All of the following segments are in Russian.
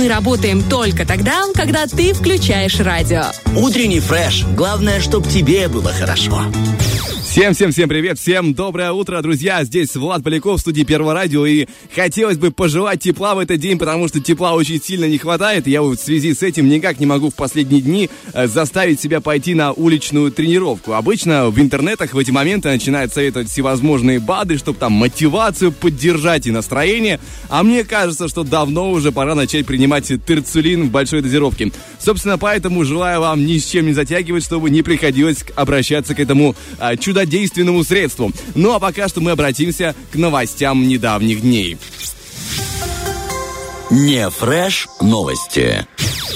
Мы работаем только тогда, когда ты включаешь радио. Утренний фреш. Главное, чтобы тебе было хорошо. Всем-всем-всем привет, всем доброе утро, друзья. Здесь Влад Поляков в студии Первого радио. И хотелось бы пожелать тепла в этот день, потому что тепла очень сильно не хватает. Я вот в связи с этим никак не могу в последние дни э, заставить себя пойти на уличную тренировку. Обычно в интернетах в эти моменты начинают советовать всевозможные БАДы, чтобы там мотивацию поддержать и настроение. А мне кажется, что давно уже пора начать принимать терцулин в большой дозировке. Собственно, поэтому желаю вам ни с чем не затягивать, чтобы не приходилось обращаться к этому а, чудо чудодейственному средству. Ну а пока что мы обратимся к новостям недавних дней. Не фреш новости.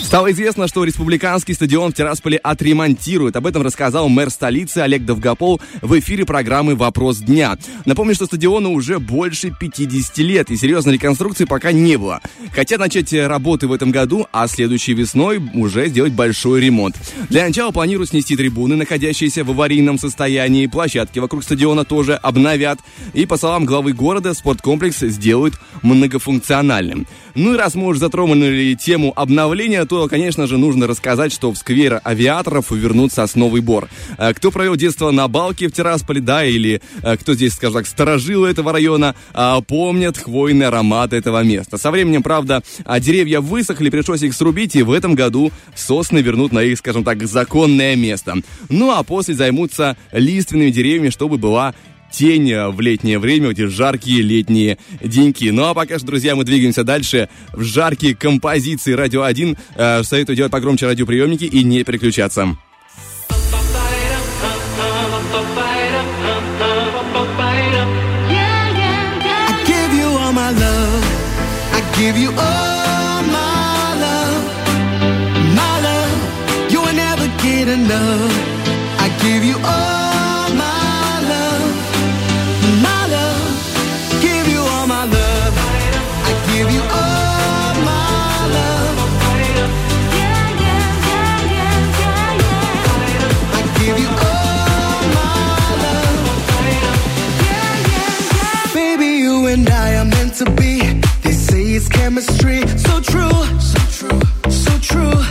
Стало известно, что республиканский стадион в Тирасполе отремонтируют. Об этом рассказал мэр столицы Олег Довгопол в эфире программы «Вопрос дня». Напомню, что стадиону уже больше 50 лет, и серьезной реконструкции пока не было. Хотят начать работы в этом году, а следующей весной уже сделать большой ремонт. Для начала планируют снести трибуны, находящиеся в аварийном состоянии. Площадки вокруг стадиона тоже обновят. И, по словам главы города, спорткомплекс сделают многофункциональным. Ну и раз мы уже затронули тему обновления, то конечно же, нужно рассказать, что в сквер авиаторов вернут сосновый бор. Э, кто провел детство на Балке в Тирасполе, да, или э, кто здесь, скажем так, сторожил этого района, э, помнят хвойный аромат этого места. Со временем, правда, деревья высохли, пришлось их срубить, и в этом году сосны вернут на их, скажем так, законное место. Ну а после займутся лиственными деревьями, чтобы была тень в летнее время, эти жаркие летние деньки. Ну а пока что, друзья, мы двигаемся дальше в жаркие композиции «Радио 1». Э, советую делать погромче радиоприемники и не переключаться. give you all chemistry. So true, so true, so true.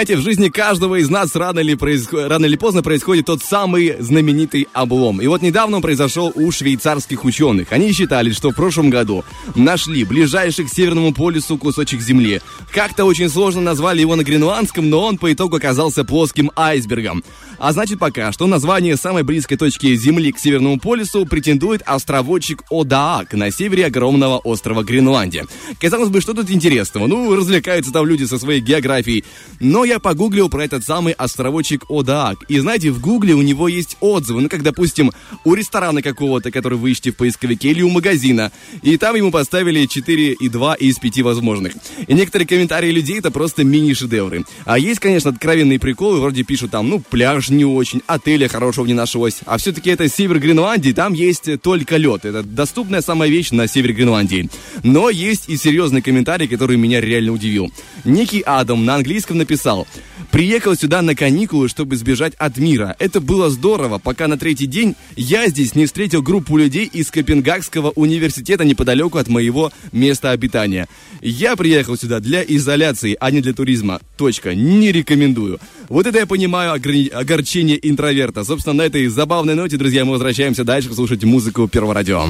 Знаете, в жизни каждого из нас рано или, происход... рано или поздно происходит тот самый знаменитый облом. И вот недавно он произошел у швейцарских ученых. Они считали, что в прошлом году нашли ближайший к Северному полюсу кусочек Земли. Как-то очень сложно назвали его на гренландском, но он по итогу оказался плоским айсбергом. А значит пока, что название самой близкой точки Земли к Северному полюсу претендует островочек Одаак на севере огромного острова Гренландия. Казалось бы, что тут интересного? Ну, развлекаются там люди со своей географией. Но я погуглил про этот самый островочек Одаак. И знаете, в гугле у него есть отзывы. Ну, как, допустим, у ресторана какого-то, который вы ищете в поисковике, или у магазина. И там ему поставили 4,2 из 5 возможных. И некоторые комментарии людей это просто мини-шедевры. А есть, конечно, откровенные приколы, вроде пишут там, ну, пляж не очень, отеля хорошего не нашлось. А все-таки это север Гренландии, там есть только лед. Это доступная самая вещь на севере Гренландии. Но есть и серьезный комментарий, который меня реально удивил. Некий Адам на английском написал, приехал сюда на каникулы, чтобы сбежать от мира. Это было здорово, пока на третий день я здесь не встретил группу людей из Копенгагского университета неподалеку от моего места обитания. Я приехал сюда для изоляции, а не для туризма. Точка. Не рекомендую. Вот это я понимаю огорчение интроверта. Собственно, на этой забавной ноте, друзья, мы возвращаемся дальше слушать музыку Первого радио.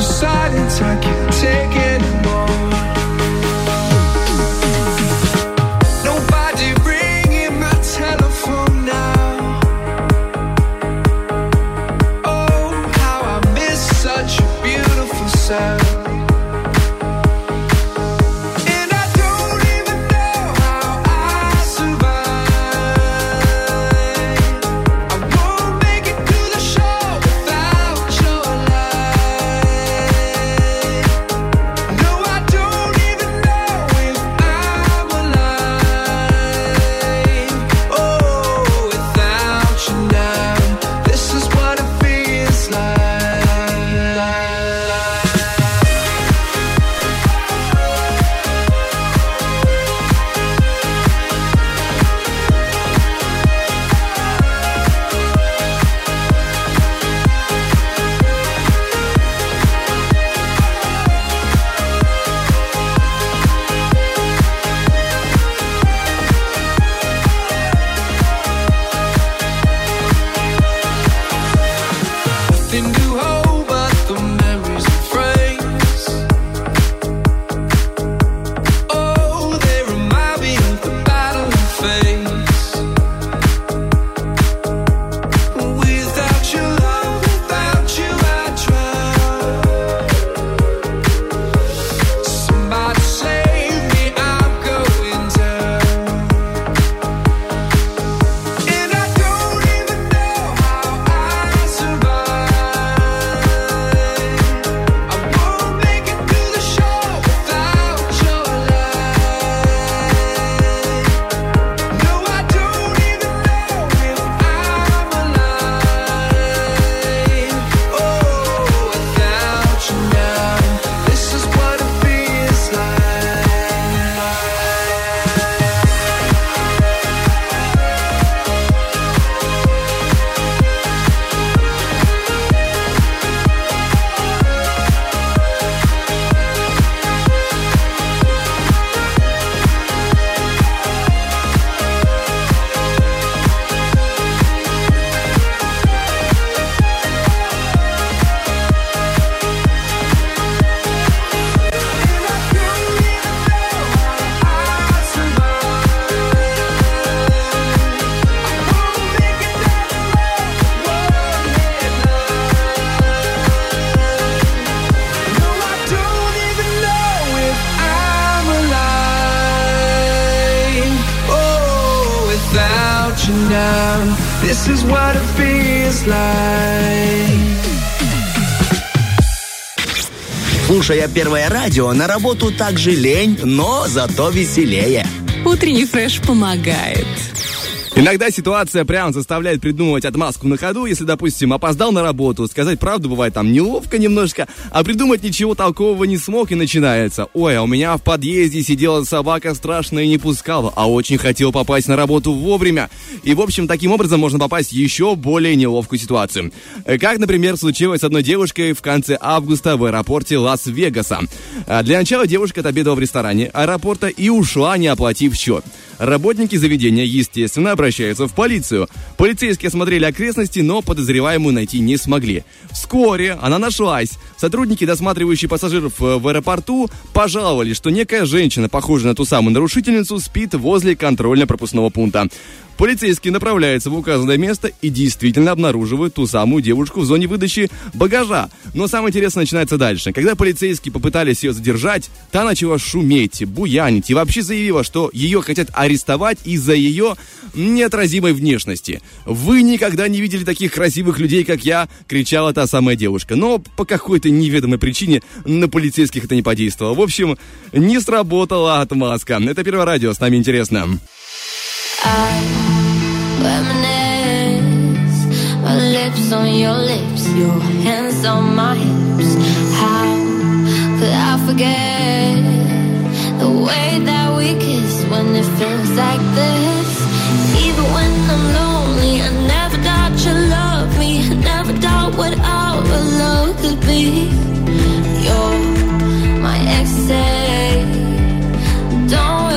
Silence I can't take anymore. Слушая Первое радио, на работу также лень, но зато веселее. Утренний фреш помогает. Иногда ситуация прям заставляет придумывать отмазку на ходу, если, допустим, опоздал на работу, сказать правду бывает там неловко немножко, а придумать ничего толкового не смог и начинается. Ой, а у меня в подъезде сидела собака страшная и не пускала, а очень хотел попасть на работу вовремя. И, в общем, таким образом можно попасть в еще более неловкую ситуацию. Э, как, например, случилось с одной девушкой в конце августа в аэропорте Лас-Вегаса. А для начала девушка отобедала в ресторане аэропорта и ушла, не оплатив счет. Работники заведения, естественно, обращаются в полицию. Полицейские осмотрели окрестности, но подозреваемую найти не смогли. Вскоре она нашлась. Сотрудники, досматривающие пассажиров э, в аэропорту, пожаловали, что некая женщина, похожая на ту самую нарушительницу, спит возле контрольно-пропускного пункта. Полицейские направляются в указанное место и действительно обнаруживают ту самую девушку в зоне выдачи багажа. Но самое интересное начинается дальше. Когда полицейские попытались ее задержать, та начала шуметь, буянить и вообще заявила, что ее хотят арестовать из-за ее неотразимой внешности. «Вы никогда не видели таких красивых людей, как я!» — кричала та самая девушка. Но по какой-то неведомой причине на полицейских это не подействовало. В общем, не сработала отмазка. Это Первое радио, с нами интересно. reminisce. Lips on your lips, your hands on my hips. How could I forget the way that we kiss when it feels like this? Even when I'm lonely, I never doubt you love me. I never doubt what our love could be. You're my ecstasy. Don't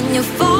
when you fall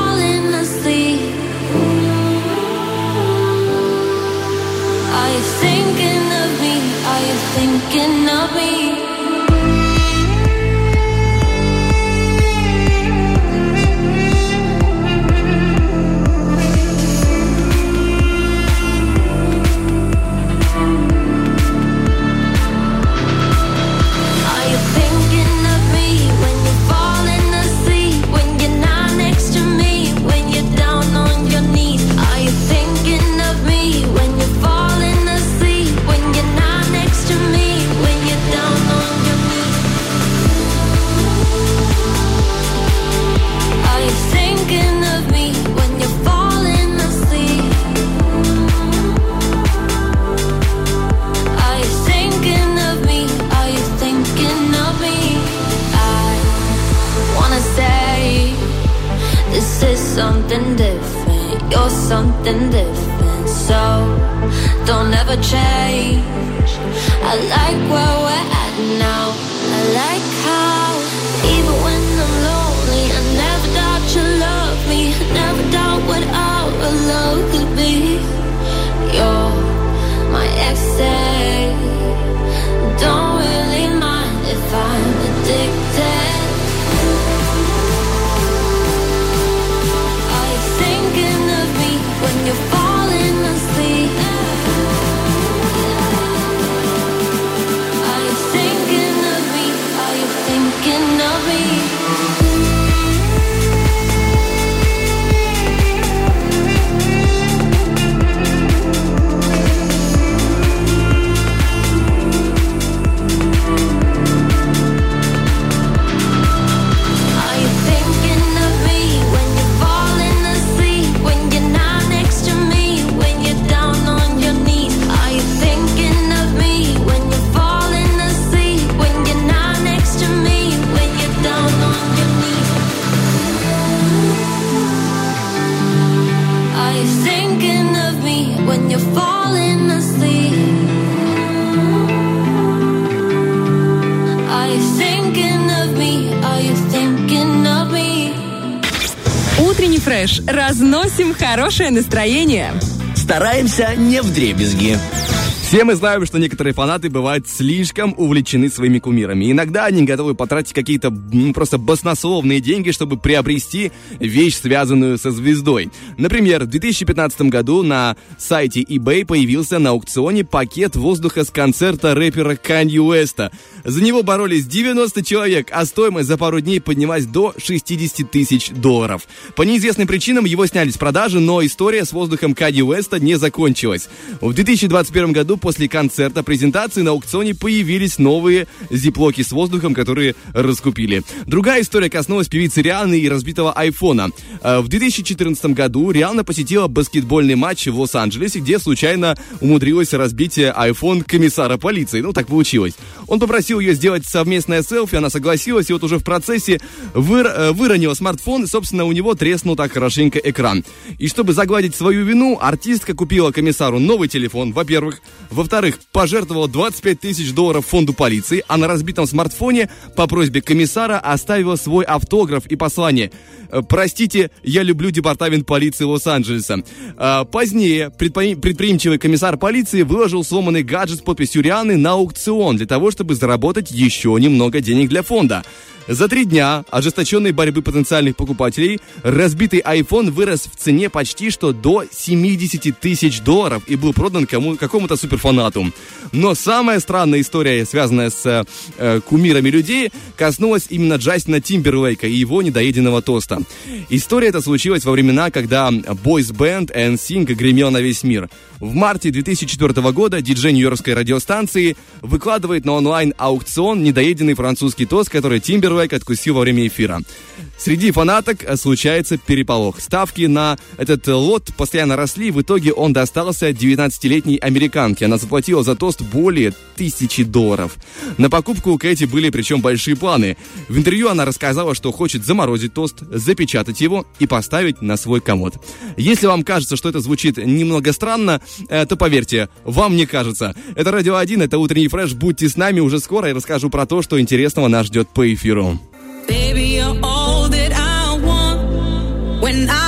настроение. Стараемся не вдребезги. Все мы знаем, что некоторые фанаты бывают слишком увлечены своими кумирами. Иногда они готовы потратить какие-то просто баснословные деньги, чтобы приобрести вещь, связанную со звездой. Например, в 2015 году на сайте eBay появился на аукционе пакет воздуха с концерта рэпера Канье Уэста. За него боролись 90 человек, а стоимость за пару дней поднялась до 60 тысяч долларов. По неизвестным причинам его сняли с продажи, но история с воздухом Канье Уэста не закончилась. В 2021 году после концерта презентации на аукционе появились новые зиплоки с воздухом, которые раскупили. Другая история коснулась певицы Рианы и разбитого айфона. Э, В 2014 году Риана посетила баскетбольный матч в Лос-Анджелесе, где случайно умудрилась разбить айфон комиссара полиции. Ну, так получилось. Он попросил ее сделать совместное селфи, она согласилась, и вот уже в процессе выр- э, выронила смартфон, и, собственно, у него треснул так хорошенько экран. И чтобы загладить свою вину, артистка купила комиссару новый телефон, во-первых, Во-вторых, пожертвовала 25 тысяч долларов фонду полиции, а на разбитом смартфоне по просьбе комиссара оставила свой автограф и послание. «Э, Простите, я люблю департамент полиции Лос-Анджелеса. А, Позднее предпри- предприимчивый комиссар полиции выложил сломанный гаджет с подписью Рианы на аукцион для того, чтобы заработать еще немного денег для фонда. За три дня ожесточенной борьбы потенциальных покупателей разбитый iPhone вырос в цене почти что до 70 тысяч долларов и был продан кому, какому-то суперфанату. Но самая странная история, связанная с э, кумирами людей, коснулась именно Джастина Тимберлейка и его недоеденного тоста. История эта случилась во времена, когда бойс-бенд NSYNC гремел на весь мир. В марте 2004 года диджей нью-йоркской радиостанции выкладывает на онлайн-аукцион недоеденный французский тост, который Тимберлейк откусил во время эфира. Среди фанаток э, случается переполох. Ставки на этот э, лот постоянно росли, в итоге он достался 19-летней американке. Она заплатила за тост более тысячи долларов. На покупку у Кэти были причем большие планы. В интервью она рассказала, что хочет заморозить тост, запечатать его и поставить на свой комод. Если вам кажется, что это звучит немного странно, э, то поверьте, вам не кажется. Это Радио 1, это утренний фреш. Будьте с нами уже скоро и расскажу про то, что интересного нас ждет по эфиру. When I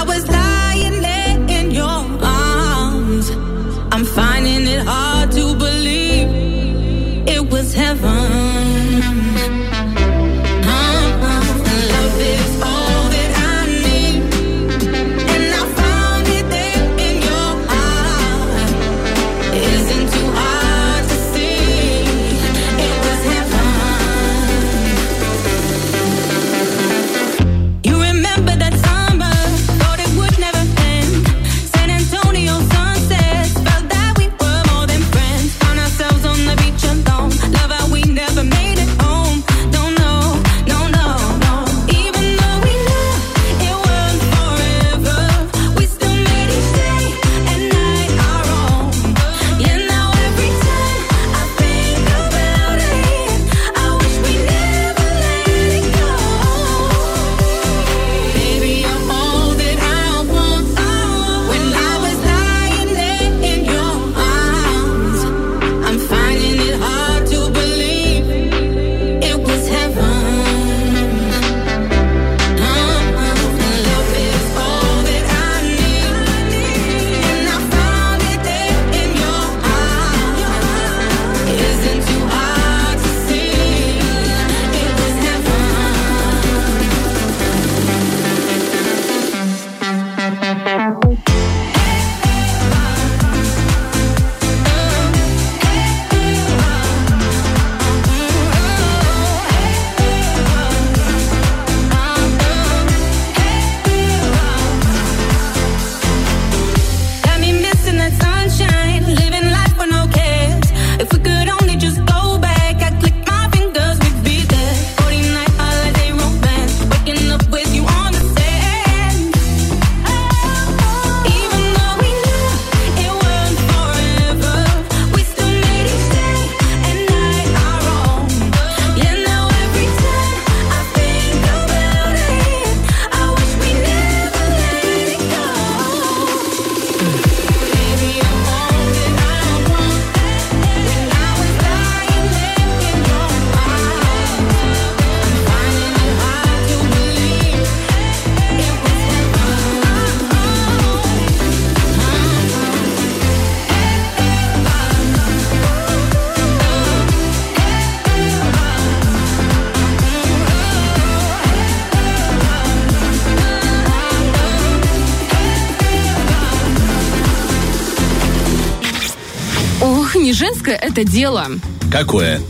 это дело. Какое?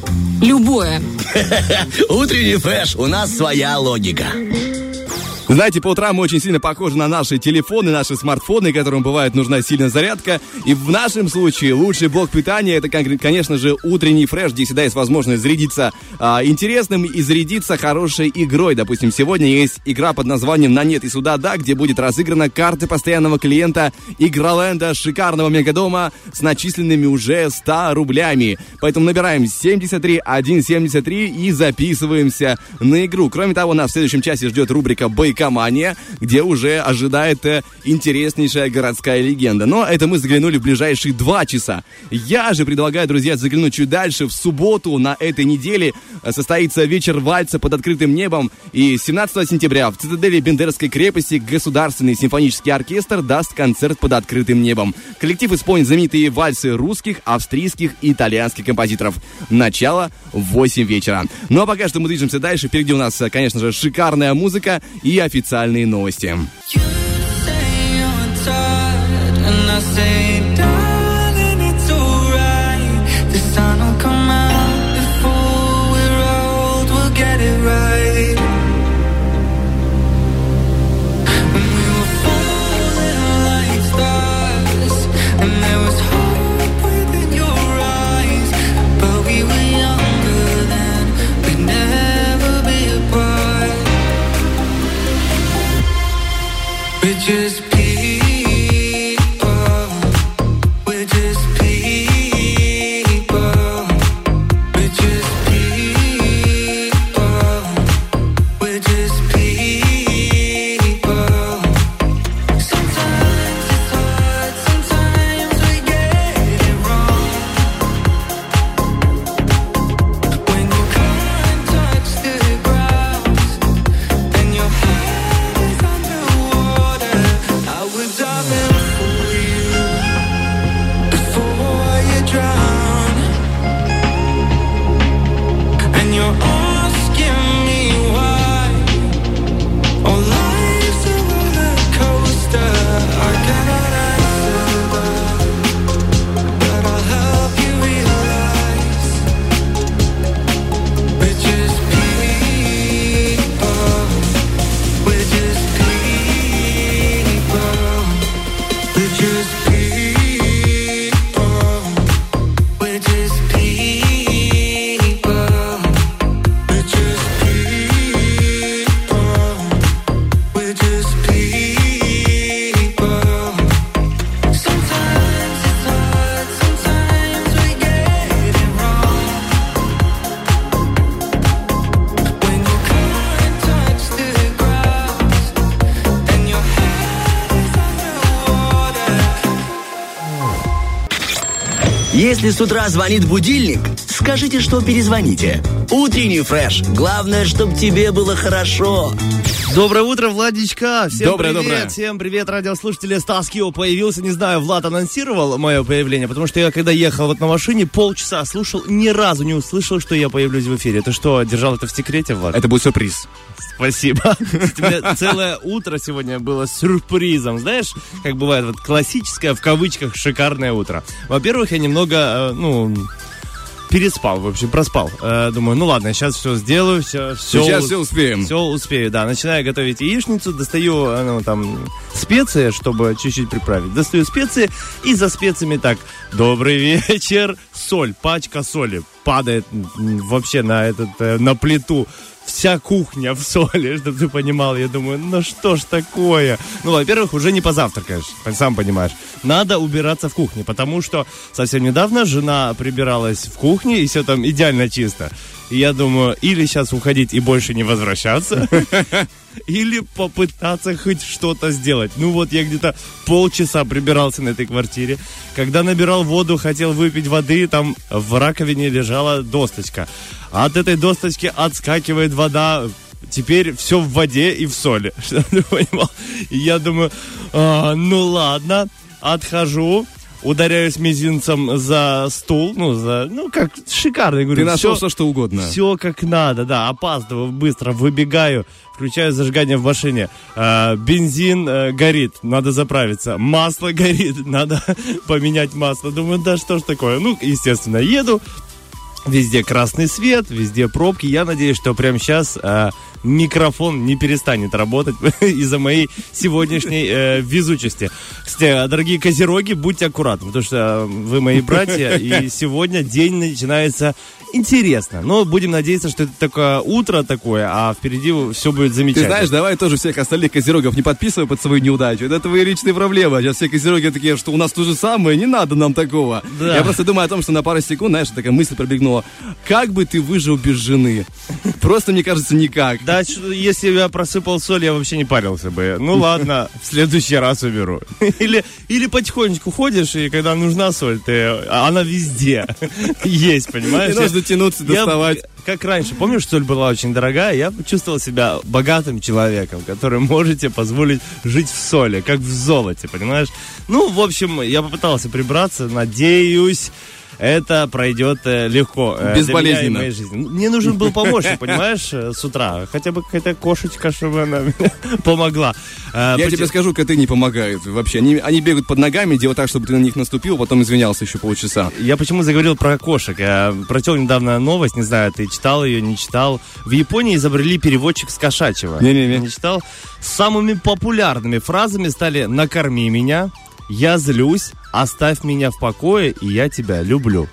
Любое. Утренний фреш, у нас своя логика. Знаете, по утрам мы очень сильно похожи на наши телефоны, наши смартфоны, которым бывает нужна сильная зарядка. И в нашем случае лучший блок питания это, кон- конечно же, утренний фреш, где всегда есть возможность зарядиться а, интересным и зарядиться хорошей игрой. Допустим, сегодня есть игра под названием «На нет и сюда да», где будет разыграна карты постоянного клиента Игроленда шикарного мегадома с начисленными уже 100 рублями. Поэтому набираем 73 173 и записываемся на игру. Кроме того, нас в следующем часе ждет рубрика «Бойкот». Музыкомания, где уже ожидает э, интереснейшая городская легенда. Но это мы заглянули в ближайшие два часа. Я же предлагаю, друзья, заглянуть чуть дальше. В субботу на этой неделе состоится вечер вальса под открытым небом. И 17 сентября в цитадели Бендерской крепости Государственный симфонический оркестр даст концерт под открытым небом. Коллектив исполнит знаменитые вальсы русских, австрийских и итальянских композиторов. Начало в 8 вечера. Ну а пока что мы движемся дальше. Впереди у нас, э, конечно же, шикарная музыка и официальные новости. You say you're tired, and I say, Если с утра звонит будильник, скажите, что перезвоните. Утренний фреш. Главное, чтобы тебе было хорошо. Доброе утро, Владичка! Всем Доброе, привет! доброе. Всем привет, радиослушатели! Стас Кио появился, не знаю, Влад анонсировал мое появление, потому что я, когда ехал вот на машине, полчаса слушал, ни разу не услышал, что я появлюсь в эфире. Ты что, держал это в секрете, Влад? Это будет сюрприз. Спасибо. Тебе целое утро сегодня было сюрпризом. Знаешь, как бывает, вот классическое, в кавычках, шикарное утро. Во-первых, я немного, э, ну, переспал, в общем, проспал. Э, Думаю, ну ладно, сейчас все сделаю, все, все, Сейчас все успеем. все успею, да. Начинаю готовить яичницу, достаю, э, ну, там, специи, чтобы чуть-чуть приправить. Достаю специи, и за специями так, добрый вечер, соль, пачка соли падает вообще на этот, на плиту. Вся кухня в соли, чтобы ты понимал. Я думаю, ну что ж такое? Ну, во-первых, уже не позавтракаешь, сам понимаешь. Надо убираться в кухне, потому что совсем недавно жена прибиралась в кухне, и все там идеально чисто. Я думаю, или сейчас уходить и больше не возвращаться, или попытаться хоть что-то сделать. Ну вот я где-то полчаса прибирался на этой квартире. Когда набирал воду, хотел выпить воды, там в раковине лежала досточка. От этой досточки отскакивает вода. Теперь все в воде и в соли. Чтобы ты понимал. Я думаю, «А, ну ладно, отхожу. Ударяюсь мизинцем за стул, ну, за, ну, как шикарно, говорю. Ты нашел «Всё- все, что угодно. все как надо, да. Опаздываю быстро, выбегаю, включаю зажигание в машине. А, бензин э, горит, надо заправиться. Масло горит, надо поменять масло. Думаю, да что ж такое. Ну, естественно, еду. Везде красный свет, везде пробки. Я надеюсь, что прямо сейчас микрофон не перестанет работать из-за моей сегодняшней э, везучести. Кстати, дорогие козероги, будьте аккуратны, потому что э, вы мои братья, и сегодня день начинается интересно. Но будем надеяться, что это такое утро такое, а впереди все будет Ты замечательно. знаешь, давай тоже всех остальных козерогов не подписывай под свою неудачу. Это твои личные проблемы. Сейчас все козероги такие, что у нас то же самое, не надо нам такого. Да. Я просто думаю о том, что на пару секунд, знаешь, такая мысль пробегнула. Как бы ты выжил без жены? Просто, мне кажется, никак. Да, если бы я просыпал соль, я вообще не парился бы. Ну ладно, в следующий раз уберу. Или, или потихонечку ходишь, и когда нужна соль, ты, а она везде есть, понимаешь? Не нужно тянуться, Я- доставать. как раньше, помнишь, соль была очень дорогая, я чувствовал себя богатым человеком, который может себе позволить жить в соли, как в золоте, понимаешь? Ну, в общем, я попытался прибраться, надеюсь, это пройдет э, легко. э, Безболезненно. моей жизни. Мне нужен был помощник, понимаешь, э, с утра. Хотя бы какая-то кошечка, чтобы она мне помогла. Я тебе скажу, коты не помогают вообще. Они, они бегают под ногами, делают так, чтобы ты на них наступил, потом извинялся еще полчаса. Я почему заговорил про кошек? Я прочел недавно новость, не знаю, ты читал ее, не читал. В Японии изобрели переводчик с кошачьего. Не-не-не. Не читал? Самыми популярными фразами стали «накорми меня», «я злюсь», «оставь меня в покое» и «я тебя люблю».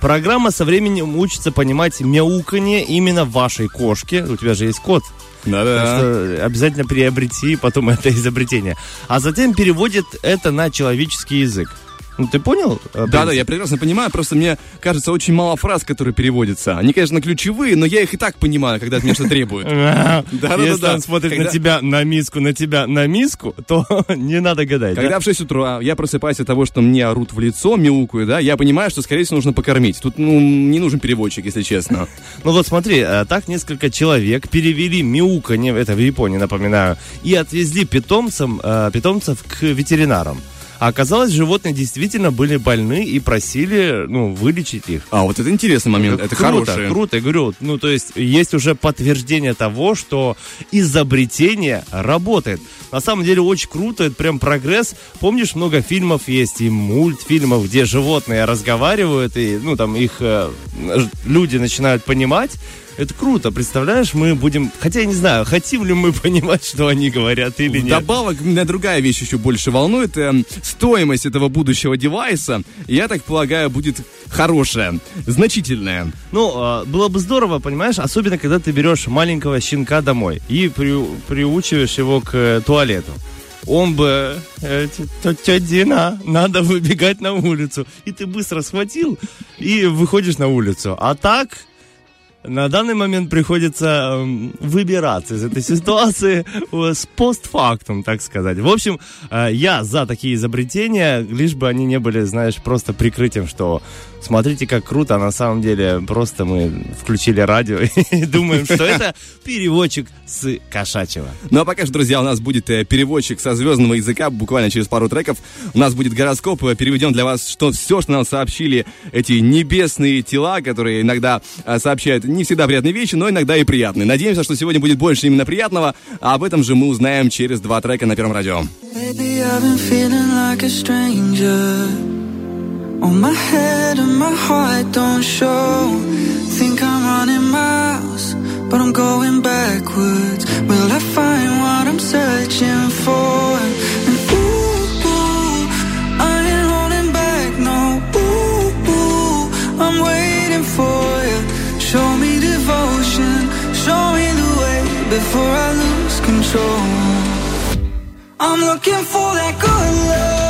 Программа со временем учится понимать мяуканье именно вашей кошки. У тебя же есть кот. Да-да. обязательно приобрети потом это изобретение. А затем переводит это на человеческий язык. Ну, ты понял? э, Да-да, принцип? я прекрасно понимаю, просто мне кажется очень мало фраз, которые переводятся. Они, конечно, ключевые, но я их и так понимаю, когда от меня что требуют. Если он смотрит на тебя на миску, на тебя на миску, то не надо гадать. да? Когда в 6 утра я просыпаюсь от того, что мне орут в лицо, мяукают, да, я понимаю, что, скорее всего, нужно покормить. Тут, ну, не нужен переводчик, если честно. Ну вот смотри, э, так несколько человек перевели мяуканье, это в Японии, напоминаю, и отвезли питомцам, э, питомцев к ветеринарам. А оказалось, животные действительно были больны и просили, ну, вылечить их. А, вот это интересный момент, это круто, хорошее. круто, я говорю, ну, то есть, есть уже подтверждение того, что изобретение работает. На самом деле, очень круто, это прям прогресс. Помнишь, много фильмов есть и мультфильмов, где животные разговаривают, и, ну, там, их э, люди начинают понимать. Это круто, представляешь, мы будем... Хотя я не знаю, хотим ли мы понимать, что они говорят или нет. Добавок, меня другая вещь еще больше волнует. эм, стоимость этого будущего девайса, я так полагаю, будет хорошая, значительная. Ну, а, было бы здорово, понимаешь, особенно когда ты берешь маленького щенка домой и при- приучиваешь его к э, туалету. Он бы, э, тетя Дина, надо выбегать на улицу. И ты быстро схватил и выходишь на улицу. А так, на данный момент приходится эм, выбираться из этой ситуации э, с постфактум, так сказать. В общем, э, я за такие изобретения, лишь бы они не были, знаешь, просто прикрытием, что смотрите, как круто, а на самом деле просто мы включили радио и думаем, что это переводчик с кошачьего. Ну а пока что, друзья, у нас будет э, переводчик со звездного языка буквально через пару треков. У нас будет гороскоп, э, переведем для вас что, все, что нам сообщили эти небесные тела, которые иногда э, сообщают не всегда приятные вещи, но иногда и приятные. Надеемся, что сегодня будет больше именно приятного, а об этом же мы узнаем через два трека на Первом радио. Lately I've been feeling like a stranger. On my head and my heart don't show. Think I'm running miles, but I'm going backwards. Will I find what I'm searching for? And ooh, ooh, I ain't holding back, no. Ooh, ooh, I'm waiting for you. Show me devotion, show me the way before I lose control. I'm looking for that good love.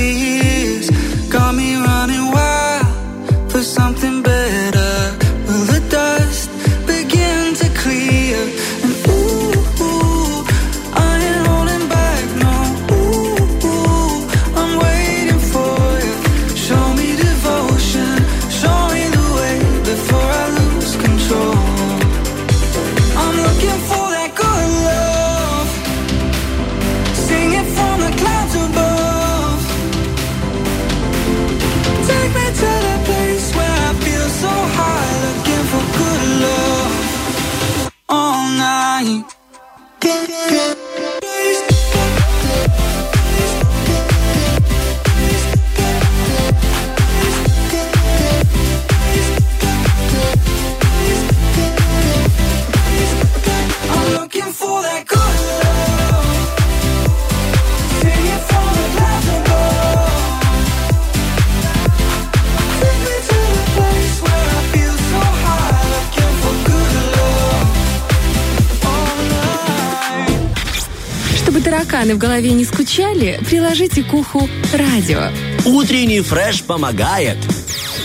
в голове не скучали, приложите к уху радио. Утренний фреш помогает.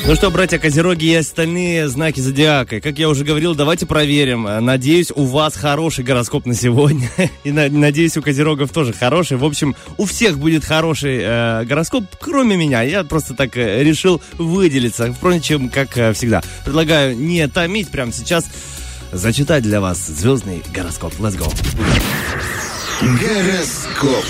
Ну что, братья Козероги и остальные знаки зодиака. Как я уже говорил, давайте проверим. Надеюсь, у вас хороший гороскоп на сегодня. И на- надеюсь, у Козерогов тоже хороший. В общем, у всех будет хороший э, гороскоп, кроме меня. Я просто так э, решил выделиться. Впрочем, как э, всегда. Предлагаю не томить прямо сейчас. Зачитать для вас звездный гороскоп. Let's go. Гороскоп.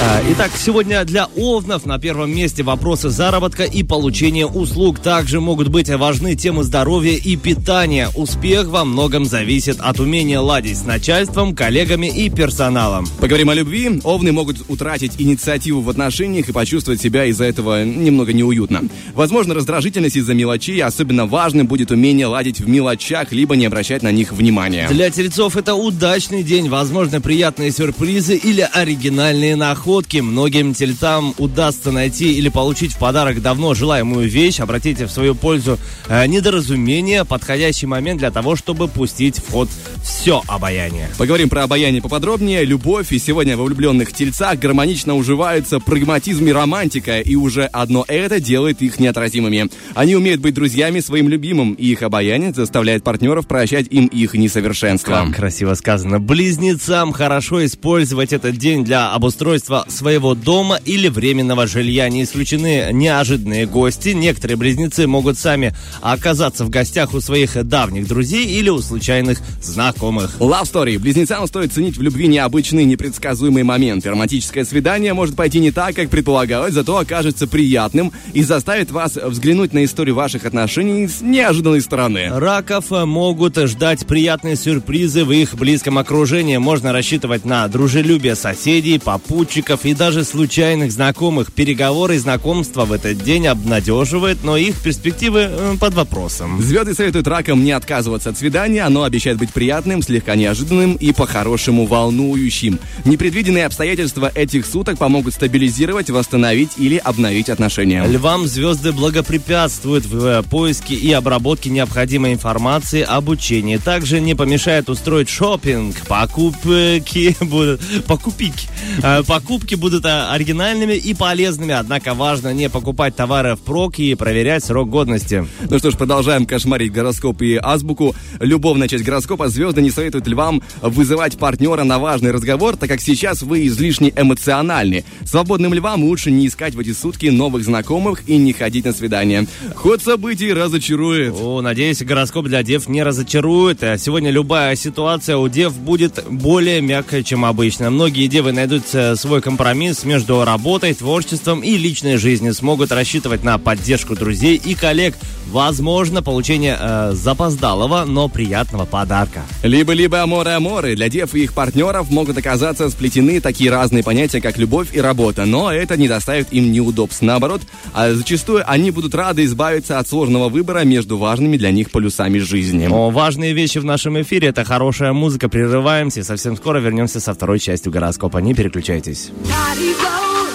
А, Итак, сегодня для овнов на первом месте вопросы заработка и получения услуг. Также могут быть важны темы здоровья и питания. Успех во многом зависит от умения ладить с начальством, коллегами и персоналом. Поговорим о любви. Овны могут утратить инициативу в отношениях и почувствовать себя из-за этого немного неуютно. Возможно, раздражительность из-за мелочей. Особенно важным будет умение ладить в мелочах, либо не обращать на них внимания. Для тельцов это удачный день, возможно, приятные сюрпризы или оригинальные находки. Многим тельцам удастся найти или получить в подарок давно желаемую вещь. Обратите в свою пользу э, недоразумение, подходящий момент для того, чтобы пустить в ход все обаяние. Поговорим про обаяние поподробнее. Любовь и сегодня во влюбленных тельцах гармонично уживаются прагматизм и романтика, и уже одно это делает их неотразимыми. Они умеют быть друзьями своим любимым, и их обаяние заставляет партнеров прощать им их несовершенство. Как красиво сказано. Близнецам хорошо использовать этот день для обустройства своего дома или временного жилья. Не исключены неожиданные гости. Некоторые близнецы могут сами оказаться в гостях у своих давних друзей или у случайных знакомых. Love Story. Близнецам стоит ценить в любви необычные, непредсказуемые моменты. Романтическое свидание может пойти не так, как предполагалось, зато окажется приятным и заставит вас взглянуть на историю ваших отношений с неожиданной стороны. Раков могут ждать приятные сюрпризы в их близком окружении. Можно рассчитывать на дружелюбие соседей, попутчиков и даже случайных знакомых. Переговоры и знакомства в этот день обнадеживают, но их перспективы э, под вопросом. Звезды советуют ракам не отказываться от свидания, оно обещает быть приятным, слегка неожиданным и по-хорошему волнующим. Непредвиденные обстоятельства этих суток помогут стабилизировать, восстановить или обновить отношения. Львам звезды благопрепятствуют в э, поиске и обработке необходимой информации об учении. Также не помешает устроить шопинг. Покупки будут... Покупики. Э, Покупки будут э, оригинальными и полезными, однако важно не покупать товары впрок и проверять срок годности. Ну что ж, продолжаем кошмарить гороскоп и азбуку. Любовная часть гороскопа звезды не советуют львам вызывать партнера на важный разговор, так как сейчас вы излишне эмоциональны. Свободным львам лучше не искать в эти сутки новых знакомых и не ходить на свидания. Ход событий разочарует. О, надеюсь, гороскоп для дев не разочарует. А Сегодня любая ситуация у дев будет более мягкой, чем обычно. Многие девы найдут э, свой компромисс между работой, творчеством и личной жизнью. Смогут рассчитывать на поддержку друзей и коллег. Возможно, получение э, запоздалого, но приятного подарка. Либо-либо аморы-аморы. Для дев и их партнеров могут оказаться сплетены такие разные понятия, как любовь и работа. Но это не доставит им неудобств. Наоборот, а зачастую они будут рады избавиться от сложного выбора между важными для них полюсами жизни. О, важные вещи в нашем эфире. Это хорошая музыка. Прерываемся. и Совсем скоро вернемся со второй частью гороскопа. Не переключайтесь. Body roll,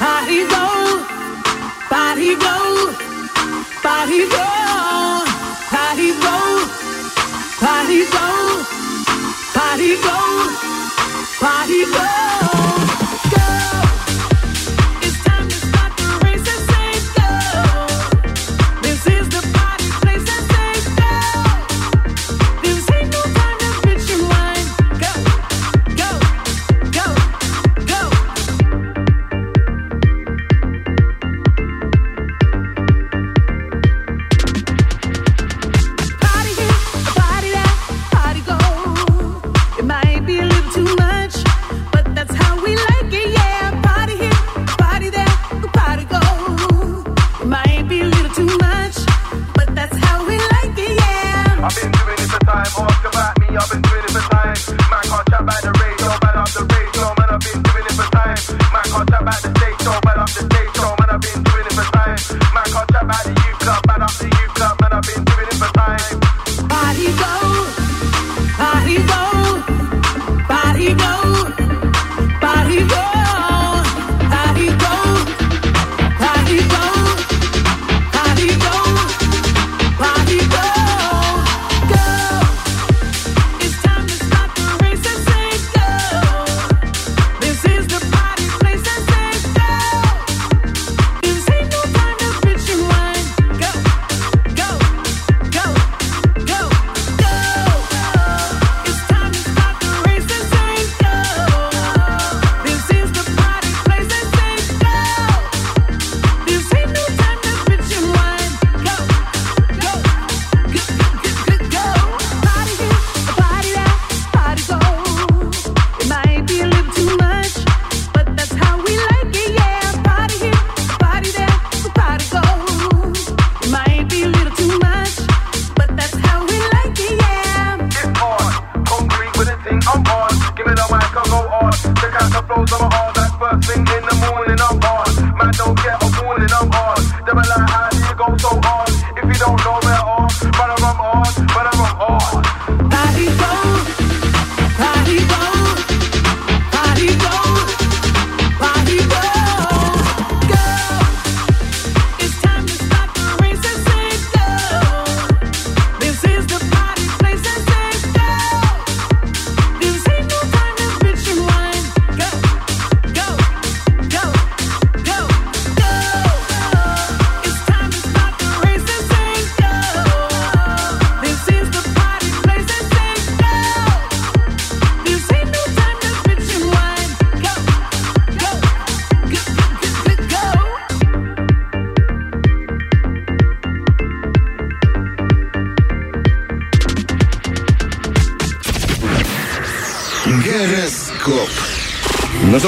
body roll, body roll, body roll, body roll, body roll, body roll, body roll. I've been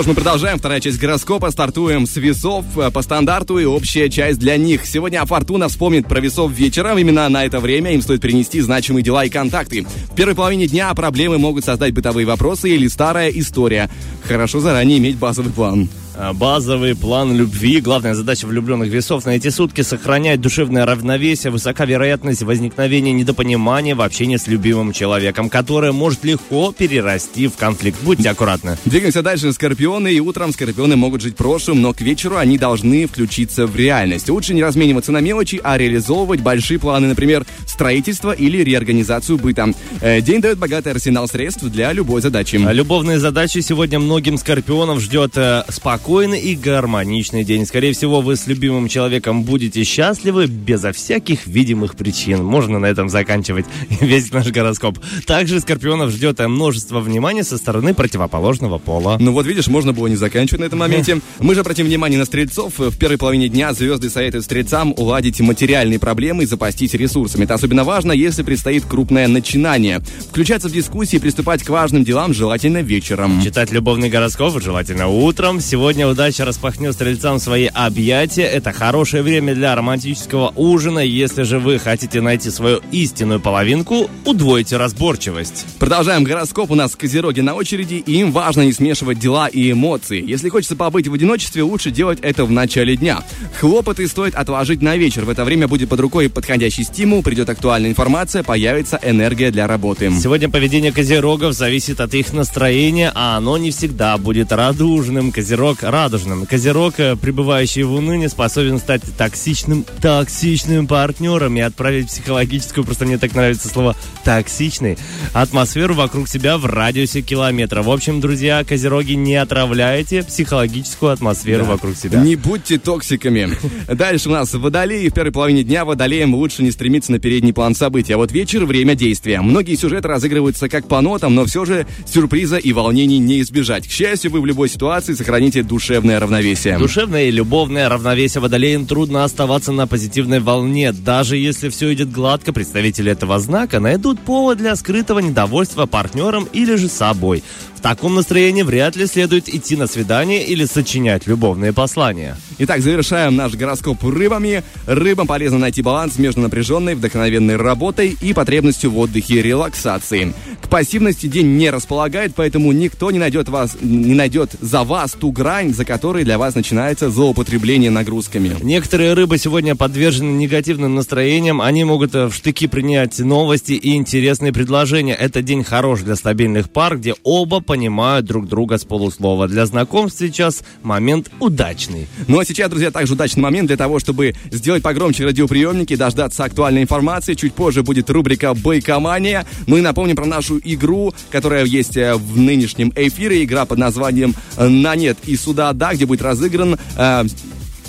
ж, мы продолжаем. Вторая часть гороскопа. Стартуем с весов э, по стандарту и общая часть для них. Сегодня Фортуна вспомнит про весов вечером. Именно на это время им стоит перенести значимые дела и контакты. В первой половине дня проблемы могут создать бытовые вопросы или старая история. Хорошо заранее иметь базовый план. А, Базовый план любви. Главная задача влюбленных весов на эти сутки сохранять душевное равновесие, высока вероятность возникновения недопонимания в общении с любимым человеком, которое может легко перерасти в конфликт. Будьте аккуратны. Двигаемся дальше. Скорпионы. И утром скорпионы могут жить прошлым, но к вечеру они должны включиться в реальность. Лучше не размениваться на мелочи, а реализовывать большие планы, например, строительство или реорганизацию быта. Э, День дает богатый арсенал средств для любой задачи. Любовные задачи сегодня многим скорпионам ждет э, спокойный и гармоничный день. Скорее всего, вы с любимым человеком будете счастливы безо всяких видимых причин. Можно на этом заканчивать весь наш гороскоп. Также скорпионов ждет множество внимания со стороны противоположного пола. Ну вот видишь, можно было не заканчивать на этом моменте. Мы же обратим внимание на стрельцов. В первой половине дня звезды советуют стрельцам уладить материальные проблемы и запастись ресурсами. Это особенно важно, если предстоит крупное начинание. Включаться в дискуссии и приступать к важным делам желательно вечером. Читать любовный гороскоп желательно утром. Сегодня удача распахнет стрельцам свои объятия. Это хорошее время для романтического ужина. Если же вы хотите найти свою истинную половинку, удвойте разборчивость. Продолжаем гороскоп. У нас козероги на очереди, и им важно не смешивать дела и эмоции. Если хочется побыть в одиночестве, лучше делать это в начале дня. Хлопоты стоит отложить на вечер. В это время будет под рукой подходящий стимул, придет актуальная информация, появится энергия для работы. Сегодня поведение козерогов зависит от их настроения, а оно не всегда будет радужным. Козерог радужным. Козерог, э, пребывающий в унынии, способен стать токсичным, токсичным партнером и отправить психологическую, просто мне так нравится слово токсичный, атмосферу вокруг себя в радиусе километра. В общем, друзья, козероги, не отравляйте психологическую атмосферу вокруг себя. Не будьте токсиками. Дальше у нас водолеи. В первой половине дня водолеям лучше не стремиться на передний план событий. А вот вечер – время действия. Многие сюжеты разыгрываются как по нотам, но все же сюрприза и волнений не избежать. К счастью, вы в любой ситуации сохраните душевное равновесие. Душевное и любовное равновесие водолеям трудно оставаться на позитивной волне. Даже если все идет гладко, представители этого знака найдут повод для скрытого недовольства партнером или же собой. В таком настроении вряд ли следует идти на свидание или сочинять любовные послания. Итак, завершаем наш гороскоп рыбами. Рыбам полезно найти баланс между напряженной, вдохновенной работой и потребностью в отдыхе и релаксации. К пассивности день не располагает, поэтому никто не найдет, вас, не найдет за вас ту грань, за которой для вас начинается злоупотребление нагрузками. Некоторые рыбы сегодня подвержены негативным настроениям. Они могут э, в штыки принять новости и интересные предложения. Это день хорош для стабильных пар, где оба понимают друг друга с полуслова. Для знакомств сейчас момент удачный. Ну а сейчас, друзья, также удачный момент для того, чтобы сделать погромче радиоприемники, дождаться актуальной информации. Чуть позже будет рубрика «Бойкомания». Ну и напомним про нашу игру, которая есть э, в нынешнем эфире. Игра под названием «На нет и сюда да», где будет разыгран э,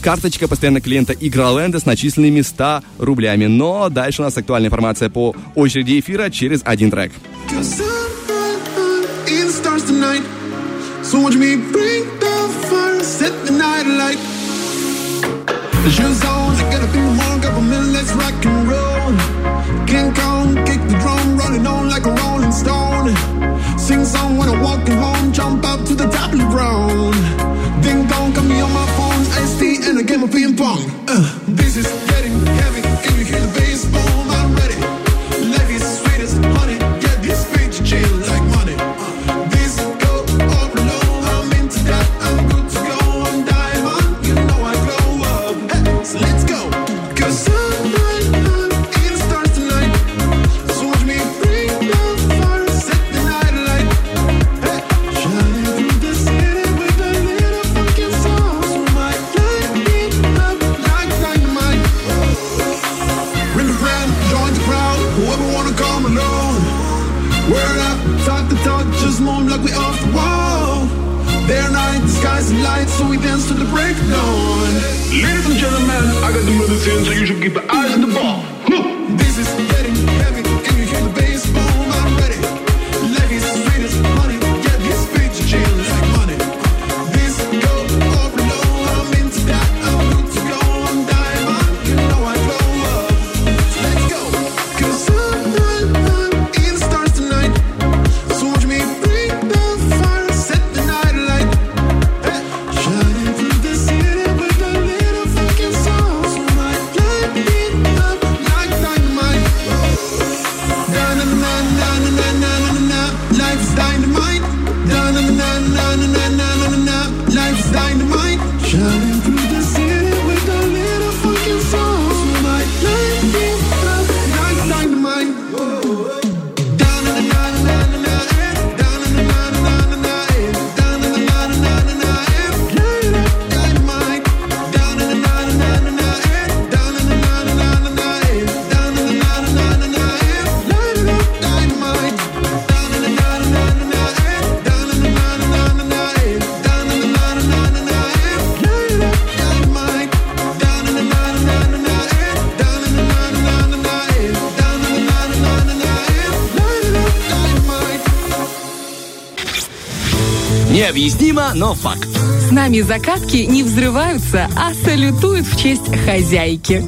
карточка постоянного клиента Игроленда с начисленными 100 рублями. Но дальше у нас актуальная информация по очереди эфира через один трек. Sing song when I'm walking home, jump up to the top of the ground. Но факт. С нами закатки не взрываются, а салютуют в честь хозяйки.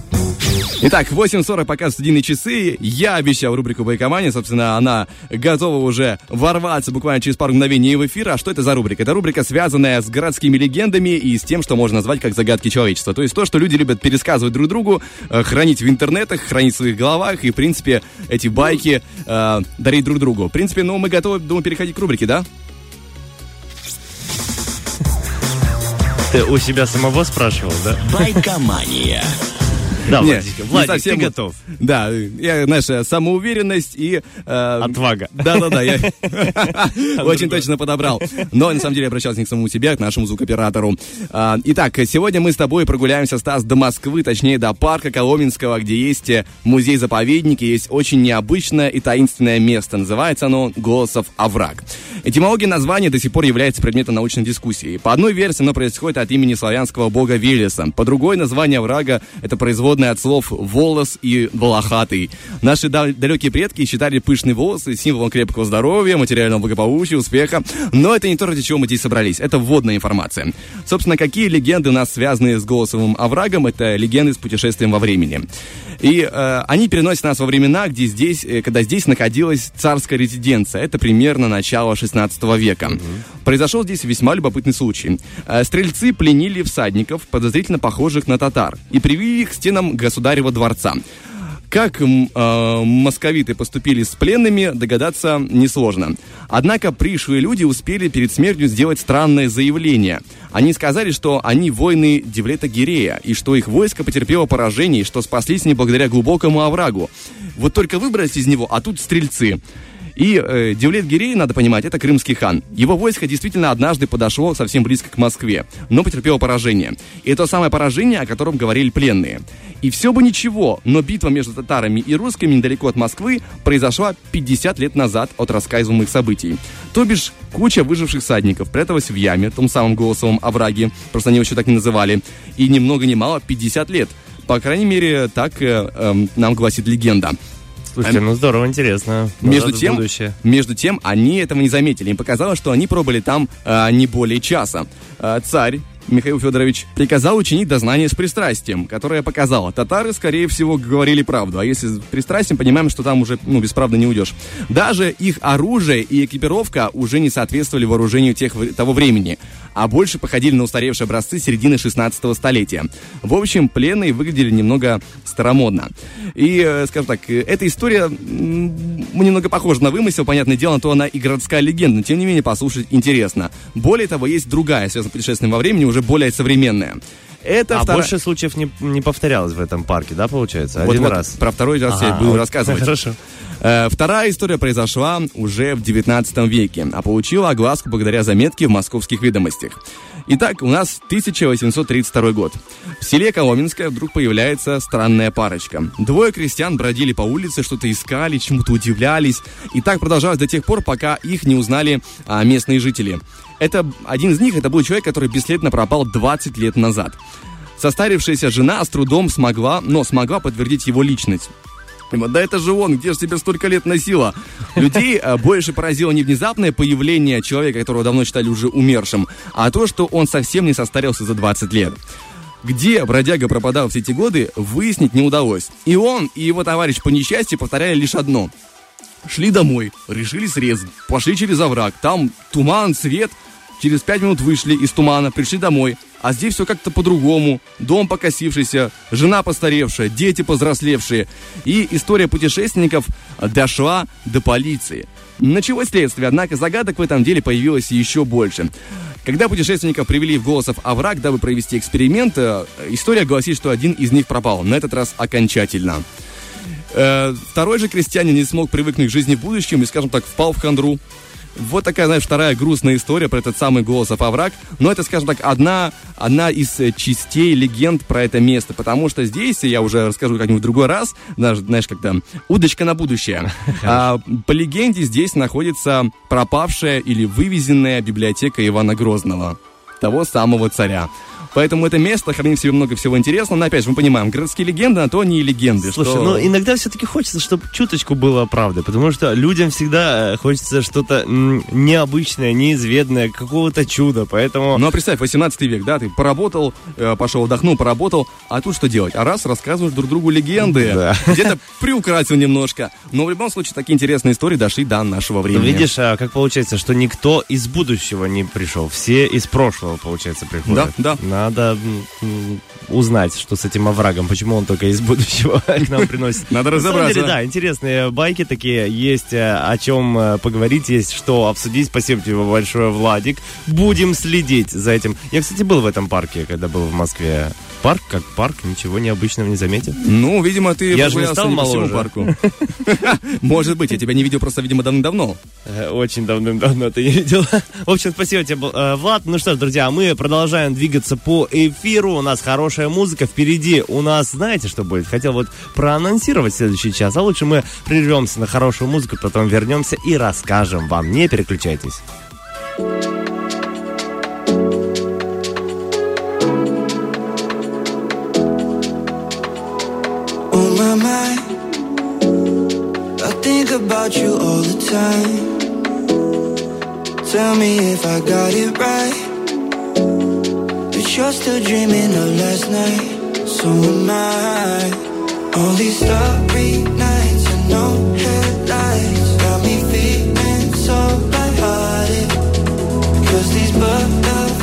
Итак, 8.40 пока студийные часы. Я обещал рубрику «Байкомания». Собственно, она готова уже ворваться буквально через пару мгновений в эфир. А что это за рубрика? Это рубрика, связанная с городскими легендами и с тем, что можно назвать как загадки человечества. То есть то, что люди любят пересказывать друг другу, э, хранить в интернетах, хранить в своих головах и, в принципе, эти байки э, дарить друг другу. В принципе, ну, мы готовы, думаю, переходить к рубрике, да? У себя самого спрашивал, да? Байкомания. Да, Не, Владик, совсем ты готов. Да, я, знаешь, самоуверенность и... э, Отвага. Да-да-да, я очень точно подобрал. Но, на самом деле, обращался не к самому себе, а к нашему звукоператору. А, Итак, сегодня мы с тобой прогуляемся, Стас, до Москвы, точнее, до парка Коломенского, где есть э, музей-заповедник, и есть очень необычное и таинственное место. Называется оно «Голосов овраг». Этимология названия до сих пор является предметом научной дискуссии. По одной версии оно происходит от имени славянского бога Велеса. По другой название оврага – это производное от слов «волос» и «волохатый». Наши да- далекие предки считали пышные волосы символом крепкого здоровья, материального благополучия, успеха. Но это не то, ради чего мы здесь собрались. Это вводная информация. Собственно, какие легенды у нас связаны с Голосовым оврагом? Это легенды с путешествием во времени. И э, они переносят нас во времена, где здесь, э, когда здесь находилась царская резиденция. Это примерно начало 16 века. Произошел здесь весьма любопытный случай. Э, стрельцы пленили всадников, подозрительно похожих на татар, и привели их к стенам государева дворца. Как э, московиты поступили с пленными, догадаться несложно. Однако пришлые люди успели перед смертью сделать странное заявление. Они сказали, что они воины Девлета Гирея, и что их войско потерпело поражение, и что спаслись не благодаря глубокому оврагу. Вот только выбрались из него, а тут стрельцы. И э, Девлет Гирей, надо понимать, это крымский хан. Его войско действительно однажды подошло совсем близко к Москве, но потерпело поражение. И это самое поражение, о котором говорили пленные. И все бы ничего, но битва между татарами и русскими недалеко от Москвы произошла 50 лет назад от рассказываемых событий. То бишь, куча выживших всадников пряталась в яме, том самом голосовом овраге, просто они его еще так не называли, и ни много ни мало 50 лет. По крайней мере, так э, эм, нам гласит легенда. Слушайте, ну здорово, интересно. Между тем, будущее. между тем, они этого не заметили. Им показалось, что они пробыли там э, не более часа. Э, царь Михаил Федорович приказал учинить дознание с пристрастием, которое показало. Татары, скорее всего, говорили правду. А если с пристрастием, понимаем, что там уже, ну, без правды не уйдешь. Даже их оружие и экипировка уже не соответствовали вооружению тех, того времени, а больше походили на устаревшие образцы середины 16 столетия. В общем, пленные выглядели немного старомодно. И, э, скажем так, э, эта история немного похожа на вымысел, понятное дело, на то она и городская легенда, но тем не менее послушать интересно. Более того, есть другая, связанная с путешествием во времени, уже более современная. Это А вторая- больше случаев не, не повторялось в этом парке, да, получается? Вот- Один вот раз. Про второй раз я Ага, буду вот. рассказывать. Хорошо. Э, Вторая история произошла уже в 19 веке, а получила огласку благодаря заметке в московских ведомостях. Итак, у нас 1832 год. В селе Коломенское вдруг появляется странная парочка. Двое крестьян бродили по улице, что-то искали, чему-то удивлялись. И так продолжалось до тех пор, пока их не узнали а, местные жители. Это один из них, это был человек, который бесследно пропал 20 лет назад. Состарившаяся жена с трудом смогла, но смогла подтвердить его личность. Да это же он, где же тебя столько лет носило? Людей э, больше поразило не внезапное появление человека, которого давно считали уже умершим, а то, что он совсем не состарился за 20 лет. Где бродяга пропадал все эти годы, выяснить не удалось. И он, и его товарищ по несчастью повторяли лишь одно. Шли домой, решили срезать, пошли через овраг, там туман, свет, через пять минут вышли из тумана, пришли домой, а здесь все как-то по-другому, дом покосившийся, жена постаревшая, дети повзрослевшие, и история путешественников дошла до полиции. Началось следствие, однако загадок в этом деле появилось еще больше. Когда путешественников привели в Голосов овраг, дабы провести эксперимент, э, история гласит, что один из них пропал, на этот раз окончательно. Э, Второй же крестьянин не смог привыкнуть к жизни в будущем и, скажем так, впал в хандру. Вот такая, знаешь, вторая грустная история про этот самый Голосов овраг. Но это, скажем так, одна, одна из э, частей легенд про это место. Потому что здесь, я уже расскажу как-нибудь в другой раз, даже, знаешь, как-то удочка на будущее. А, по легенде здесь находится пропавшая или вывезенная библиотека Ивана Грозного. Того самого царя. Поэтому это место хранит в себе много всего интересного. Но опять же, мы понимаем, городские легенды, а то не легенды. Слушай, что... ну иногда все-таки хочется, чтобы чуточку было правды, потому что людям всегда э, хочется что-то необычное, неизведанное, какого-то чуда, поэтому... Ну а представь, 18 век, да, ты поработал, э, пошел отдохнул, поработал, а тут что делать? А раз рассказываешь друг другу легенды, Да. где-то приукрасил немножко. Но в любом случае такие интересные истории дошли до нашего Ну, времени. видишь, а, как получается, что никто из будущего не пришел, все из прошлого, получается, приходят. Да, да. Надо узнать, что с этим оврагом, почему он только из будущего к нам приносит. Надо На разобраться. деле, да, интересные байки такие, есть э, о чем э, поговорить, есть что обсудить. Спасибо тебе большое, Владик. Будем следить за этим. Я, кстати, был в этом парке, когда был в Москве. Парк как парк, ничего необычного не заметил. Ну, видимо, ты Я же не стал всему моложе. парку. Может быть, я тебя не видел просто, видимо, давно. Э, Очень давным-давно ты не видел. В общем, спасибо тебе, э, Влад. Ну что ж, друзья, мы продолжаем двигаться по эфиру. У нас хорошая музыка. Впереди у нас, знаете, что будет? Хотел вот проанонсировать следующий час, а лучше мы прервемся на хорошую музыку, потом вернемся и расскажем вам. Не переключайтесь. Mind. I think about you all the time. Tell me if I got it right. But you're still dreaming of last night. So am I. All these starry nights and no headlights got me feeling so lighthearted. Cause these butterflies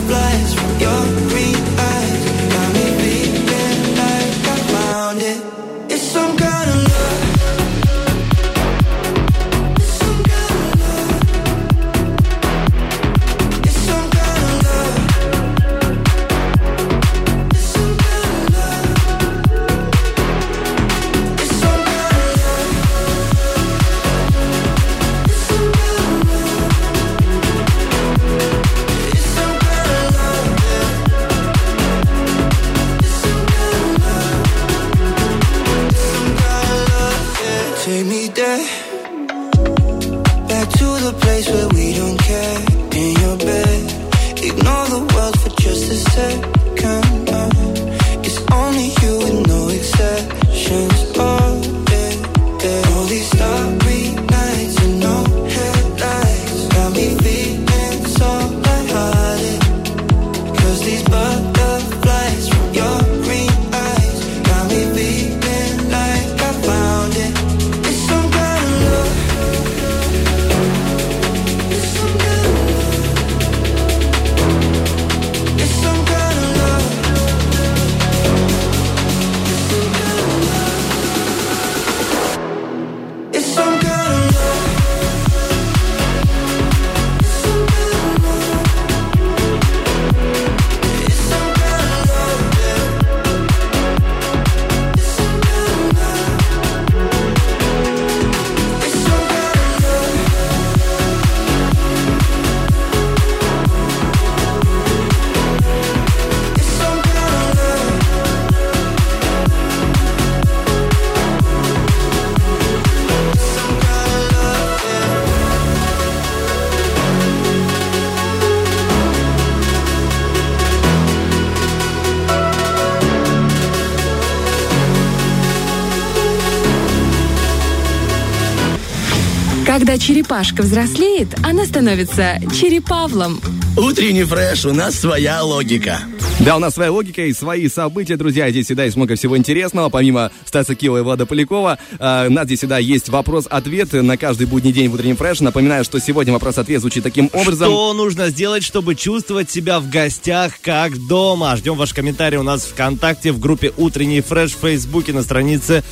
черепашка взрослеет, она становится черепавлом. Утренний фреш, у нас своя логика. Да, у нас своя логика и свои события, друзья. Здесь всегда есть много всего интересного. Помимо Стаса Киева и Влада Полякова, э, у нас здесь всегда есть вопрос-ответ на каждый будний день в утреннем фреш. Напоминаю, что сегодня вопрос-ответ звучит таким образом. Что нужно сделать, чтобы чувствовать себя в гостях как дома? Ждем ваш комментарий у нас ВКонтакте, в группе «Утренний фреш», в Фейсбуке, на странице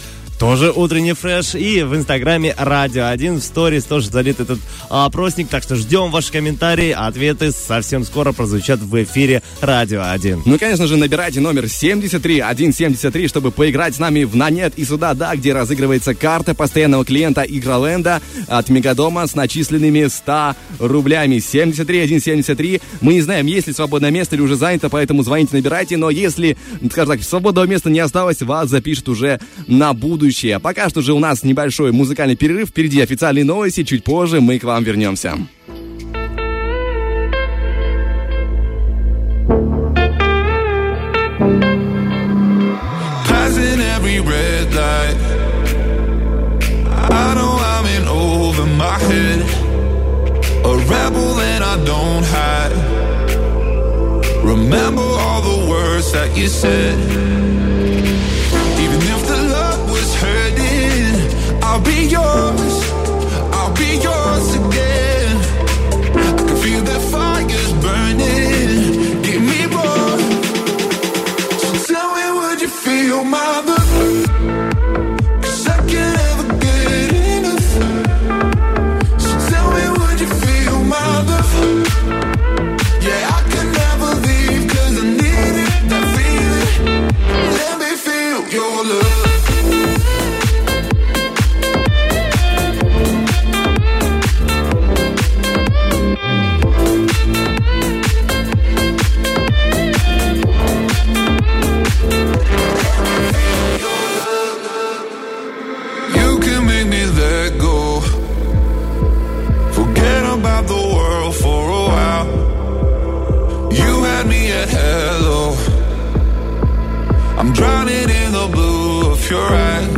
тоже утренний фреш и в инстаграме радио 1 в сторис тоже залит этот а, опросник, так что ждем ваши комментарии, ответы совсем скоро прозвучат в эфире радио 1. Ну и, конечно же, набирайте номер 73173, чтобы поиграть с нами в «Нанет» и сюда, да, где разыгрывается карта постоянного клиента Игроленда от Мегадома с начисленными 100 рублями. 73173. Мы не знаем, есть ли свободное место или уже занято, поэтому звоните, набирайте. Но если, скажем так, свободного места не осталось, вас запишут уже на будущее будущее. Пока что же у нас небольшой музыкальный перерыв. Впереди официальные новости. Чуть позже мы к вам вернемся. Remember all the words that you said. I'll be yours. I'll be yours again. I can feel the fires burning. Give me more. So tell me, would you feel my love? 'Cause I your eyes.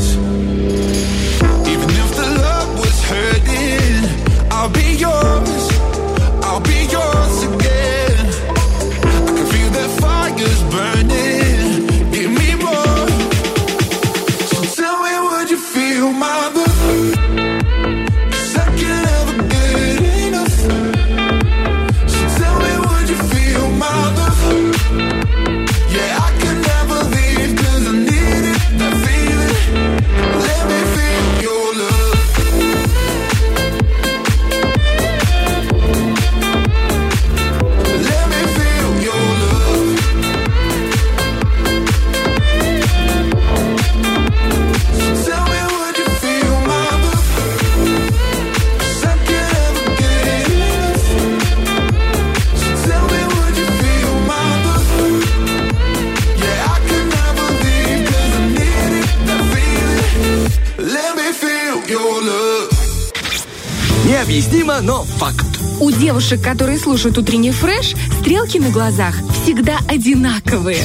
Необъяснимо, но факт. У девушек, которые слушают утренний фреш, стрелки на глазах всегда одинаковые.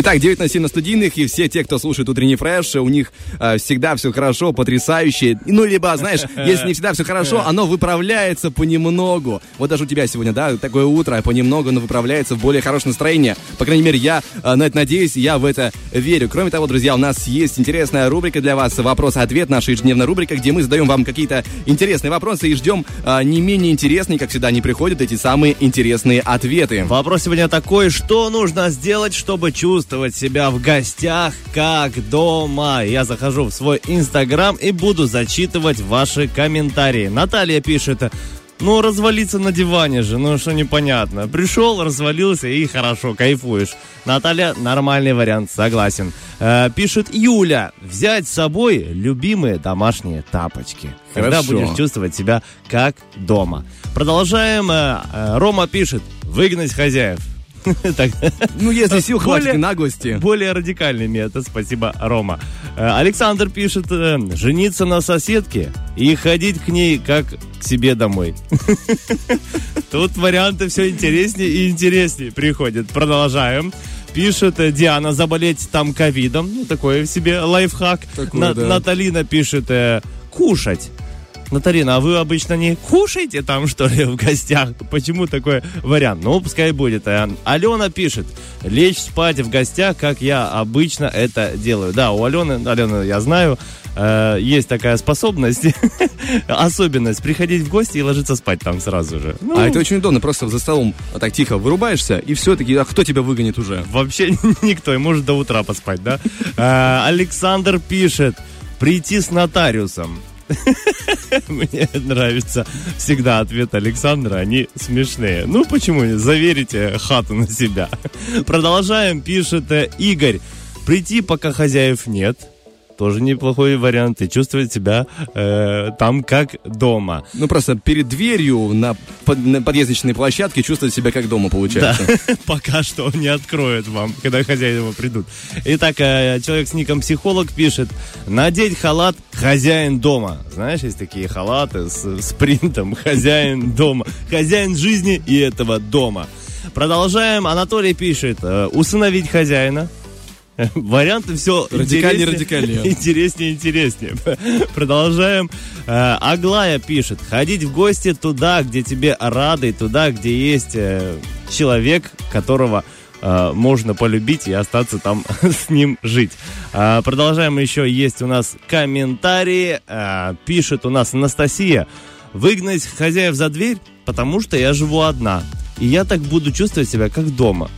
Итак, 9 на 7 на студийных, и все те, кто слушает утренний фреш, у них э, всегда все хорошо, потрясающе. Ну, либо, знаешь, если не всегда все хорошо, оно выправляется понемногу. Вот даже у тебя сегодня, да, такое утро, понемногу оно выправляется в более хорошее настроение. По крайней мере, я э, на это надеюсь, я в это верю. Кроме того, друзья, у нас есть интересная рубрика для вас, вопрос-ответ, наша ежедневная рубрика, где мы задаем вам какие-то интересные вопросы и ждем э, не менее интересные, как всегда, они приходят, эти самые интересные ответы. Вопрос сегодня такой, что нужно сделать, чтобы чувствовать себя в гостях как дома? Я захожу в свой инстаграм и буду зачитывать ваши комментарии. Наталья пишет, ну, развалиться на диване же, ну, что непонятно. Пришел, развалился и хорошо, кайфуешь. Наталья, нормальный вариант, согласен. Э, пишет Юля, взять с собой любимые домашние тапочки. Когда Хорошо. будешь чувствовать себя как дома. Продолжаем. Э, э, Рома пишет, выгнать хозяев. Так, Ну, если сил хватит наглости. более радикальный метод, спасибо, Рома. Э, Александр пишет, э, жениться на соседке и ходить к ней как к себе домой. Тут варианты все интереснее и интереснее приходят. Продолжаем. Пишет э, Диана, заболеть там ковидом. Ну, такой себе лайфхак. Такой, На- да. Наталина пишет, э, кушать. Наталина, а вы обычно не кушаете там, что ли, в гостях? Почему такой вариант? Ну, пускай будет. Э, Алена пишет, лечь спать в гостях, как я обычно это делаю. Да, у Алены, Алены, я знаю, э, есть такая способность, особенность, приходить в гости и ложиться спать там сразу же. Ну, А это очень удобно, просто за столом вот так тихо вырубаешься, и все таки а кто тебя выгонит уже? Вообще никто, и может до утра поспать, да? Э, Александр пишет, прийти с нотариусом. Мне нравится всегда ответ Александра, они смешные. Ну, почему не? Заверите хату на себя. Продолжаем, пишет э, Игорь. Прийти, пока хозяев нет. Тоже неплохой вариант. И чувствовать себя э, там как дома. Ну, просто перед дверью на, под- на подъездочной площадке чувствовать себя как дома, Да, получается. пока что не откроют вам, когда хозяева придут. Итак, э, человек с ником психолог пишет, надеть халат хозяин дома. Знаешь, есть такие халаты с, с принтом хозяин дома. Хозяин жизни и этого дома. Продолжаем. Анатолий пишет, э, усыновить хозяина. Варианты все Радикальнее, радикальнее. Интереснее, интереснее. Продолжаем. Э, Аглая пишет. Ходить в гости туда, где тебе рады, туда, где есть э, человек, которого э, можно полюбить и остаться там с ним жить. Продолжаем еще. Есть у нас комментарии. Пишет у нас Анастасия. Выгнать хозяев за дверь, потому что я живу одна. И я так буду чувствовать себя, как дома.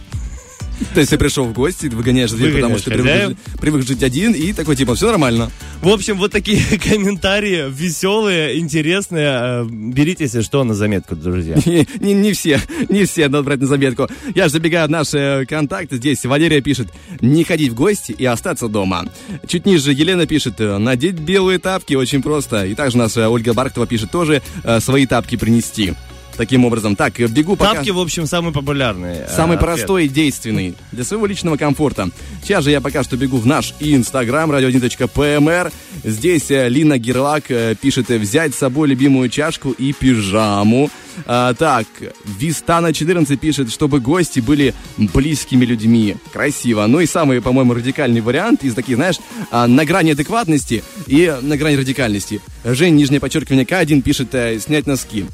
То есть ты пришел в гости, выгоняешь дверь, потому что привык, жить- привык жить один, и такой типа, все нормально. В общем, вот такие комментарии веселые, интересные. Э, Берите, если что, на заметку, друзья. Не, не- не все, не все надо брать на заметку. Я же забегаю в наши э, контакты. Здесь Валерия пишет, не ходить в гости и остаться дома. Чуть ниже Елена пишет, э, надеть белые тапки очень просто. И также у нас Ольга Барктова пишет тоже, свои тапки принести. Таким образом, так, бегу пока... Тапки, в общем, самые популярные. э, Самый ответ. простой и действенный для своего личного комфорта. Сейчас же я пока что бегу в наш инстаграм radio1.pmr. Здесь э, Лина Герлак э, пишет взять с собой любимую чашку и пижаму. А, так, Вистана 14 пишет, чтобы гости были близкими людьми. Красиво. Ну и самый, по-моему, радикальный вариант из таких, знаешь, а, на грани адекватности и на грани радикальности. Жень, нижнее подчеркивание К1 пишет э, снять носки.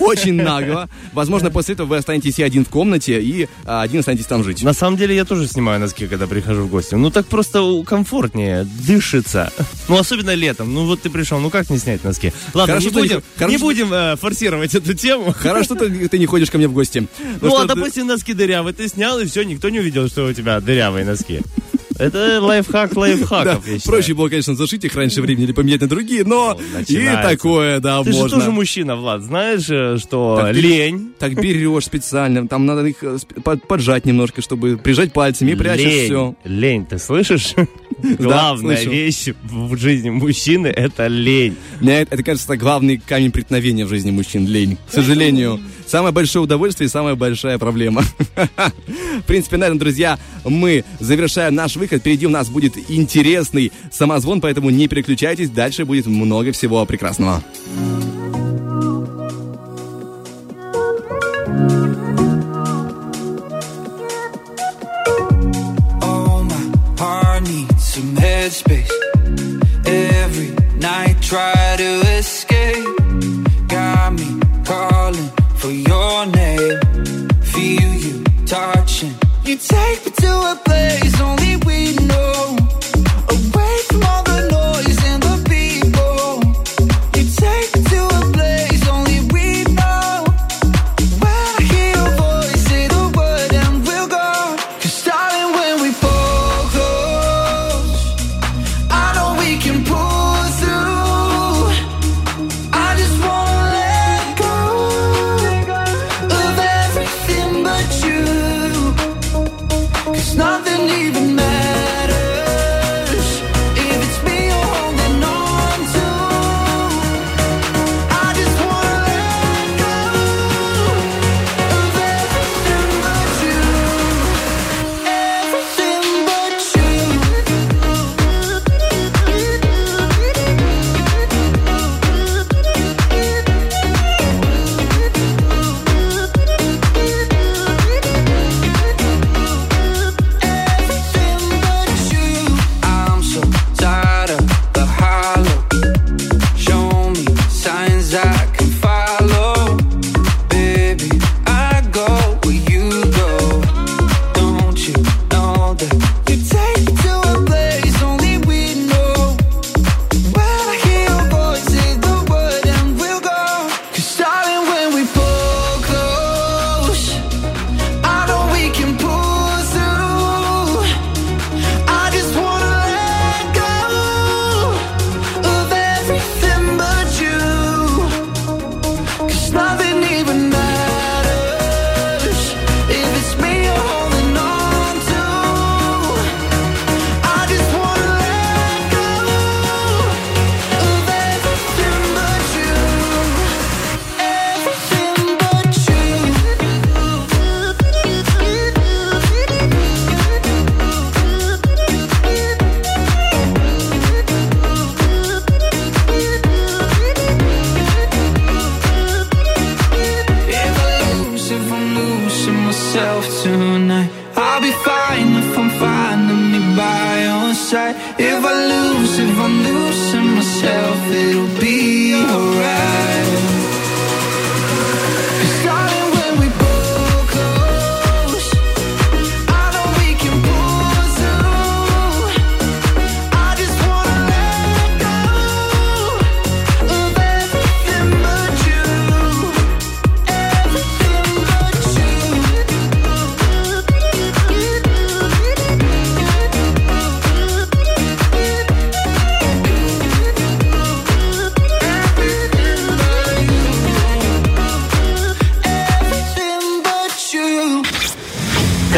Очень нагло. Возможно, после этого вы останетесь и один в комнате, и а, один останетесь там жить. На самом деле я тоже снимаю носки, когда прихожу в гости. Ну так просто комфортнее, дышится. Ну особенно летом. Ну вот ты пришел, ну как не снять носки? Ладно, Хорошо, не будем, не будем э, форсировать эту тему. Хорошо, что ты, ты не ходишь ко мне в гости. Ну, что а допустим, носки дырявые ты снял, и все, никто не увидел, что у тебя дырявые носки. Это лайфхак лайфхаков, проще было, конечно, зашить их раньше времени или поменять на другие, но и такое, да, Ты же можно. тоже мужчина, Влад, знаешь, э, что Так ты- лень... Так берешь специально, там надо их э, поджать немножко, чтобы прижать пальцами и прячешь лень, все. лень, ты слышишь? Главная вещь в жизни мужчины – это лень. Мне это, это, кажется, главный камень преткновения в жизни мужчин, лень. К сожалению, самое большое удовольствие и самая большая проблема. В принципе, на этом, друзья, мы завершаем наш выход. Впереди у нас будет интересный самозвон, поэтому не переключайтесь, дальше будет много всего прекрасного. Some.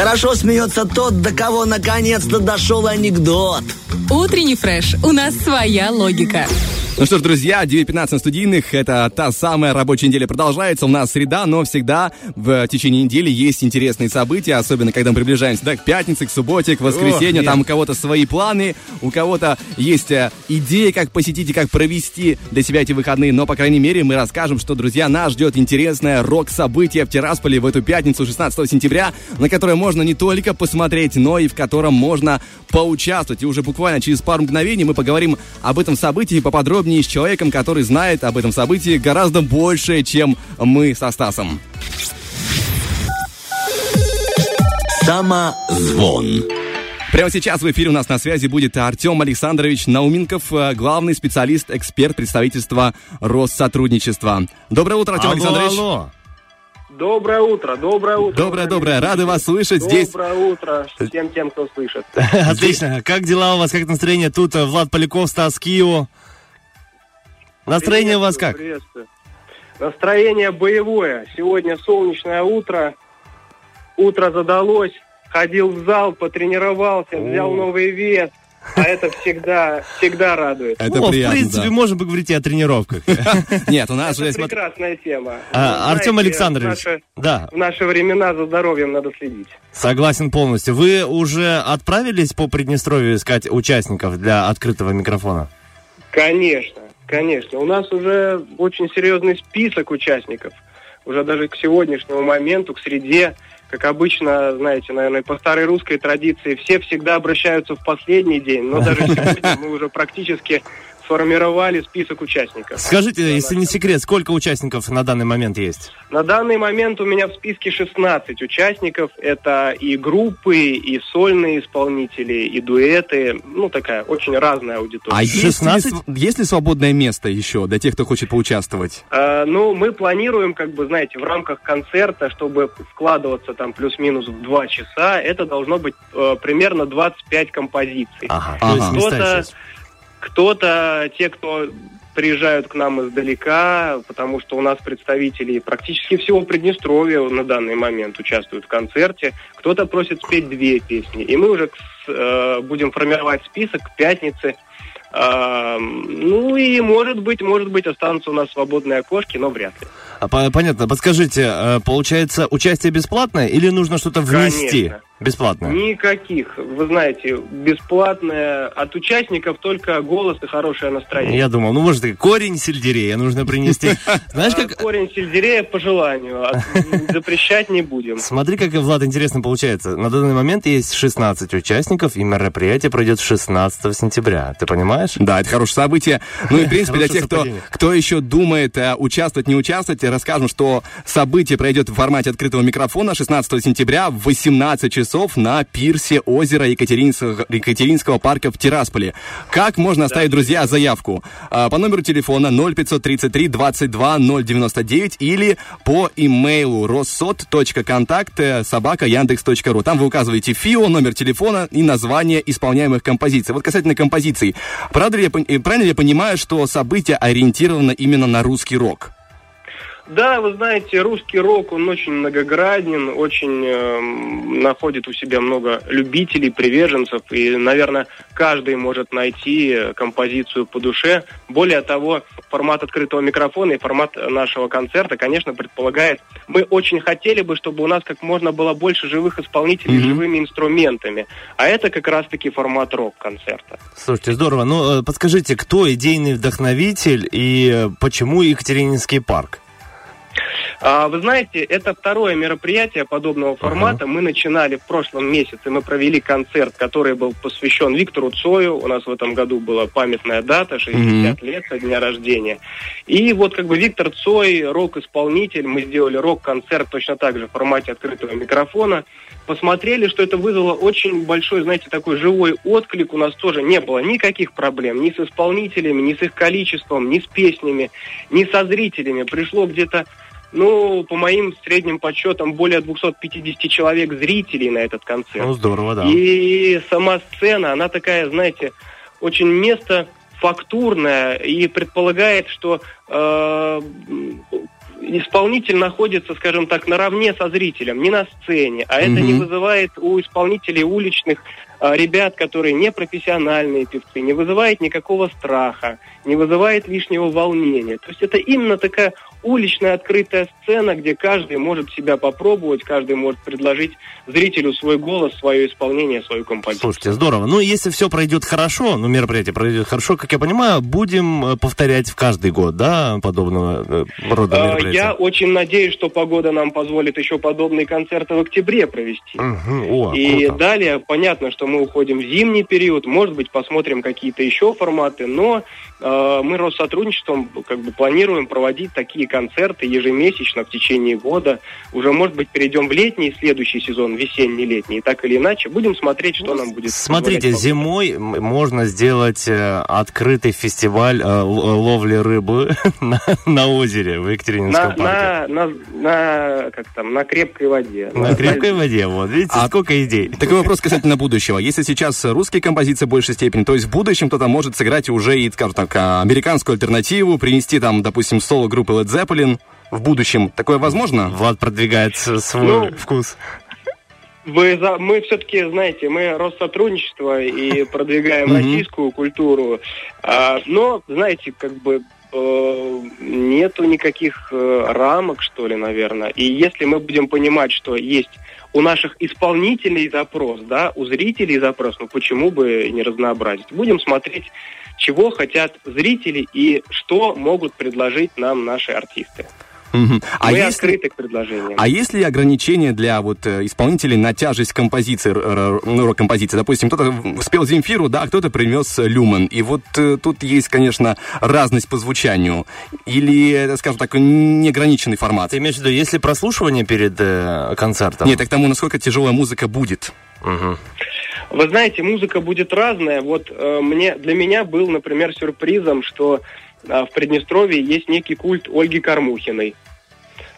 Хорошо смеется тот, до кого наконец-то дошел анекдот. Утренний фреш. У нас своя логика. Ну что ж, друзья, 9.15 на студийных. Это та самая рабочая неделя продолжается. У нас среда, но всегда в течение недели есть интересные события, особенно когда мы приближаемся да, к пятнице, к субботе, к воскресенью. Там у кого-то свои планы, у кого-то есть э, идеи, как посетить и как провести для себя эти выходные. Но, по крайней мере, мы расскажем, что, друзья, нас ждет интересное рок-событие в Тирасполе в эту пятницу, 16 сентября, на которое можно не только посмотреть, но и в котором можно поучаствовать. И уже буквально через пару мгновений мы поговорим об этом событии поподробнее с человеком, который знает об этом событии гораздо больше, чем мы со Стасом. Самозвон. Прямо сейчас в эфире у нас на связи будет Артем Александрович Науменков, э, главный специалист, эксперт представительства Россотрудничества. Доброе утро, Артем Алло, Александрович. алло. Доброе утро, доброе утро. Доброе, доброе. Рады вас слышать здесь. Доброе утро всем тем, кто слышит. Отлично. Как дела у вас, как настроение? Тут э, Влад Поляков, Стас Кио. Настроение у вас как? Приветствую. Настроение боевое. Сегодня солнечное утро. Утро задалось. Ходил в зал, потренировался, взял новый вес. А это всегда, всегда радует. Это О, приятно, в принципе, да. можем поговорить и о тренировках. Нет, у нас же... Это смотри- прекрасная тема. А, Знаете, Артем Александрович, В наши, да, в наши времена за здоровьем надо следить. согласен полностью. Вы уже отправились по Приднестровью искать участников для открытого микрофона? Конечно, конечно. У нас уже очень серьезный список участников. Уже даже к сегодняшнему моменту, к среде, как обычно, знаете, наверное, по старой русской традиции, все всегда обращаются в последний день, но даже сегодня мы уже практически сформировали список участников. Скажите, если не секрет, сколько участников на данный момент есть? На данный момент у меня в списке 16 участников. Это и группы, и сольные исполнители, и дуэты. Ну, такая очень разная аудитория. А есть ли, 16? св- есть ли свободное место еще для тех, кто хочет поучаствовать? Э, Ну, мы планируем, как бы, знаете, в рамках концерта, чтобы вкладываться там плюс-минус в два часа, это должно быть э, примерно 25 композиций. Ага, Ага. Кто-то-. Кто-то, те, кто приезжают к нам издалека, потому что у нас представители практически всего Приднестровья на данный момент участвуют в концерте. Кто-то просит спеть две песни. И мы уже э, будем формировать список к пятнице. А, ну и может быть, может быть, останутся у нас свободные окошки, но вряд ли. А, по- понятно. Подскажите, э, получается, участие бесплатное или нужно что-то внести? Конечно. Бесплатное. Никаких. Вы знаете, бесплатное от участников только голос и хорошее настроение. Я думал, ну, может, и корень сельдерея нужно принести. Знаешь, как... Корень сельдерея по желанию. а Запрещать не будем. Смотри, как, Влад, интересно получается. На данный момент есть 16 участников, и мероприятие пройдет 16 сентября. Ты понимаешь? Да, это хорошее событие. Ну и, в принципе, для тех, кто, кто еще думает э, участвовать, не участвовать, расскажем, что событие пройдет в формате открытого микрофона 16 сентября в 18 часов на пирсе озера Екатеринского, Екатеринского парка в Тирасполе. Как можно оставить, друзья, заявку? А, По номеру телефона 0533 22 099 или по имейлу россот.контакт э, собака яндекс.ру. Там вы указываете ФИО, номер телефона и название исполняемых композиций. Вот касательно композиций. Правда ли я, э, правильно ли я понимаю, что событие ориентировано именно на русский рок? Да, вы знаете, русский рок, он очень многогранен, очень эм, находит у себя много любителей, приверженцев, и, наверное, каждый может найти э, композицию по душе. Более того, формат открытого микрофона и формат нашего концерта, конечно, предполагает, мы очень хотели бы, чтобы у нас как можно было больше живых исполнителей Мгм. живыми инструментами. А это как раз-таки формат рок-концерта. Слушайте, здорово. Ну, э, подскажите, кто идейный вдохновитель и э, почему Екатерининский парк? А, вы знаете, это второе мероприятие подобного формата. Мы начинали в прошлом месяце, мы провели концерт, который был посвящен Виктору Цою. У нас в этом году была памятная дата, 60 лет со дня рождения. И вот как бы Виктор Цой, рок-исполнитель, мы сделали рок-концерт точно так же в формате открытого микрофона. Посмотрели, что это вызвало очень большой, знаете, такой живой отклик. У нас тоже не было никаких проблем ни с исполнителями, ни с их количеством, ни с песнями, ни со зрителями. Пришло где-то ну, по моим средним подсчетам, более 250 человек зрителей на этот концерт. Ну, здорово, да. И сама сцена, она такая, знаете, очень место фактурное и предполагает, что э, исполнитель находится, скажем так, наравне со зрителем, не на сцене, а это не вызывает у исполнителей уличных э, ребят, которые не профессиональные певцы, не вызывает никакого страха, не вызывает лишнего волнения. То есть это именно такая уличная открытая сцена, где каждый может себя попробовать, каждый может предложить зрителю свой голос, свое исполнение, свою композицию. Слушайте, здорово. Ну, если все пройдет хорошо, ну, мероприятие пройдет хорошо, как я понимаю, будем э, повторять в каждый год, да, подобного э, рода Э, мероприятия? Я очень надеюсь, что погода нам позволит еще подобные концерты в октябре провести. Мгм. О, И круто. далее, понятно, что мы уходим в зимний период, может быть, посмотрим какие-то еще форматы, но мы Россотрудничеством как бы планируем проводить такие концерты ежемесячно в течение года. Уже, может быть, перейдем в летний следующий сезон, весенний-летний, и так или иначе. Будем смотреть, что нам будет. Ну, Смотрите, зимой можно сделать э, открытый фестиваль э, ловли рыбы на, на озере в на, Екатерининском парке. на, на, на, как там, на крепкой воде. На крепкой воде, вот, видите, А- сколько идей. Такой вопрос касательно будущего. Если сейчас русские композиции в большей степени, то есть в будущем кто-то может сыграть уже и, скажем так, а, американскую альтернативу, принести там, допустим, соло группы Led Zeppelin в будущем. Такое возможно? Влад продвигает свой Ну, вкус. Вы за... Мы все-таки, знаете, мы Россотрудничество и продвигаем российскую культуру. А, но, знаете, как бы э, нету никаких э, рамок, что ли, наверное. И если мы будем понимать, что есть у наших исполнителей запрос, да, у зрителей запрос, ну почему бы не разнообразить? Будем смотреть, чего хотят зрители и что могут предложить нам наши артисты. Мгм. А мы если... открыты к предложениям. А есть ли ограничения для вот э, исполнителей на тяжесть композиции, ну, рок-композиции? Допустим, кто-то спел Земфиру, да, а кто-то принес Люмен. И вот э, тут есть, конечно, разность по звучанию. Или, скажем так, неограниченный формат. Ты имеешь в виду, если прослушивание перед э, концертом? Нет, так тому, насколько тяжелая музыка будет. Мгм. Вы знаете, музыка будет разная. Вот э, мне для меня был, например, сюрпризом, что э, в Приднестровье есть некий культ Ольги Кормухиной.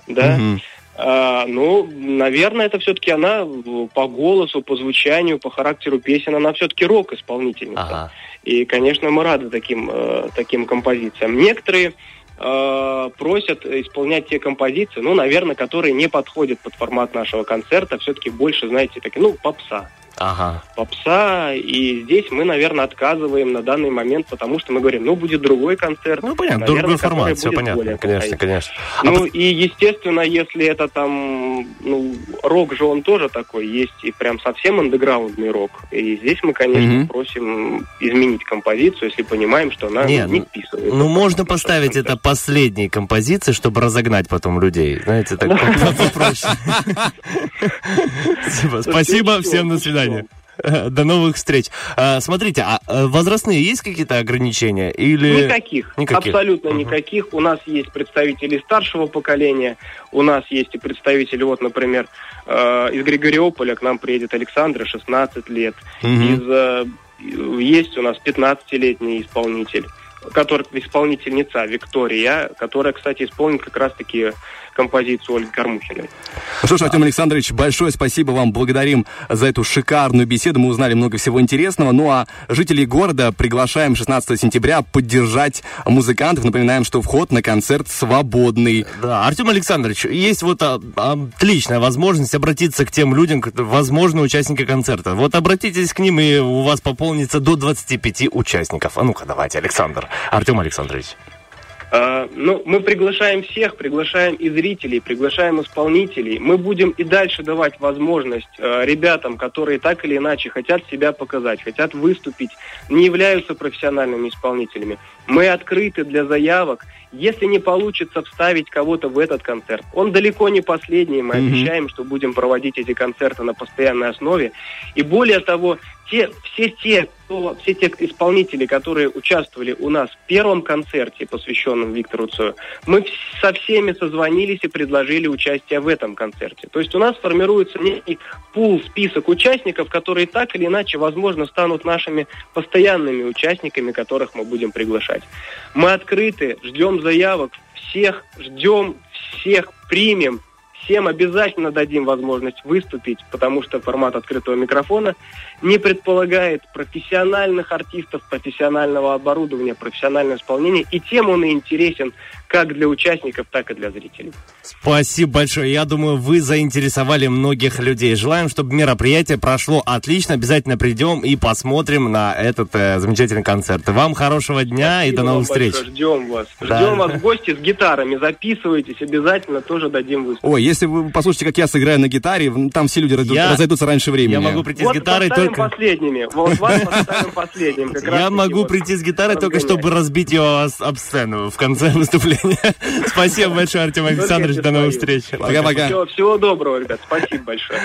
Да. Мгм. А, ну, наверное, это все-таки она э, по голосу, по звучанию, по характеру песен, она все-таки рок-исполнительница. Ага. И, конечно, мы рады таким, э, таким композициям. Некоторые э, просят исполнять те композиции, ну, наверное, которые не подходят под формат нашего концерта, все-таки больше, знаете, такие, ну, попса Ага. попса, и здесь мы, наверное, отказываем на данный момент, потому что мы говорим, ну, будет другой концерт. Ну, понятно, наверное, другой формат, все понятно, более конечно, конечно. А Ну, по- и, естественно, если это там, ну, рок же он тоже такой, есть и прям совсем андеграундный рок. И здесь мы, конечно, Мгм. просим изменить композицию, если понимаем, что она Не, ну, не ну, вписывается. Ну, в можно поставить это последней композицией, чтобы разогнать потом людей. Знаете, так. Спасибо. Спасибо, всем до свидания. До новых встреч. А, Смотрите, а э, возрастные есть какие-то ограничения? Или... Никаких, Никаких. абсолютно Мгм. никаких. У нас есть представители старшего поколения, у нас есть и представители, вот, например, э, из Григориополя к нам приедет Александра, 16 лет. Мгм. Из, э, есть у нас 15-летний исполнитель, который исполнительница Виктория, которая, кстати, исполнит как раз-таки композицию Ольги Кормухиной. Ну что ж, Артем Александрович, большое спасибо вам. Благодарим за эту шикарную беседу. Мы узнали много всего интересного. Ну а жителей города приглашаем 16 сентября поддержать музыкантов. Напоминаем, что вход на концерт свободный. Да, Артем Александрович, есть вот а, отличная возможность обратиться к тем людям, возможно, участники концерта. Вот обратитесь к ним, и у вас пополнится до 25 участников. А ну-ка, давайте, Александр. Артем Александрович. А, Ну, мы приглашаем всех, приглашаем и зрителей, приглашаем исполнителей. Мы будем и дальше давать возможность э, ребятам, которые так или иначе хотят себя показать, хотят выступить, не являются профессиональными исполнителями. Мы открыты для заявок. Если не получится вставить кого-то в этот концерт, он далеко не последний. Мы Мгм. обещаем, что будем проводить эти концерты на постоянной основе. И более того, те, все, те, кто- все те исполнители, которые участвовали у нас в первом концерте, посвященном Виктору Цою, мы со всеми созвонились и предложили участие в этом концерте. То есть у нас формируется некий пул, список участников, которые так или иначе, возможно, станут нашими постоянными участниками, которых мы будем приглашать. Мы открыты, ждем заявок, всех ждем, всех примем, всем обязательно дадим возможность выступить, потому что формат открытого микрофона не предполагает профессиональных артистов, профессионального оборудования, профессионального исполнения, и тем он и интересен как для участников, так и для зрителей. Спасибо большое. Я думаю, вы заинтересовали многих людей. Желаем, чтобы мероприятие прошло отлично. Обязательно придем и посмотрим на этот э, замечательный концерт. Вам хорошего дня и до Спасибо новых встреч. большое. Ждем вас. Да. Ждем вас в гости с гитарами. Записывайтесь, обязательно тоже дадим выступить. Ой, если вы послушаете, как я сыграю на гитаре, там все люди разойду- Я- разойдутся раньше времени. Я могу прийти Вот с гитарой только... последними. Вот вас поставим последним. Я могу прийти с гитарой только чтобы разбить ее об сцену в конце выступления. Спасибо большое, Артем Александрович. До новых встреч. Пока-пока. Всего, всего доброго, ребят. Спасибо большое.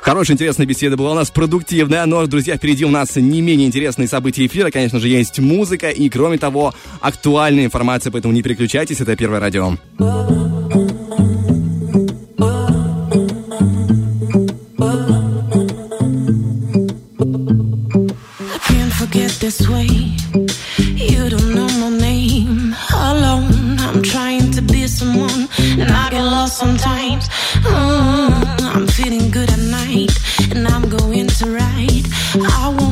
Хорошая, интересная беседа была у нас, продуктивная, но, друзья, впереди у нас не менее интересные события эфира, конечно же, есть музыка и, кроме того, актуальная информация, поэтому не переключайтесь, это Первое радио. This way. Sometimes. Mm, I'm feeling good at night, and I'm going to ride. I want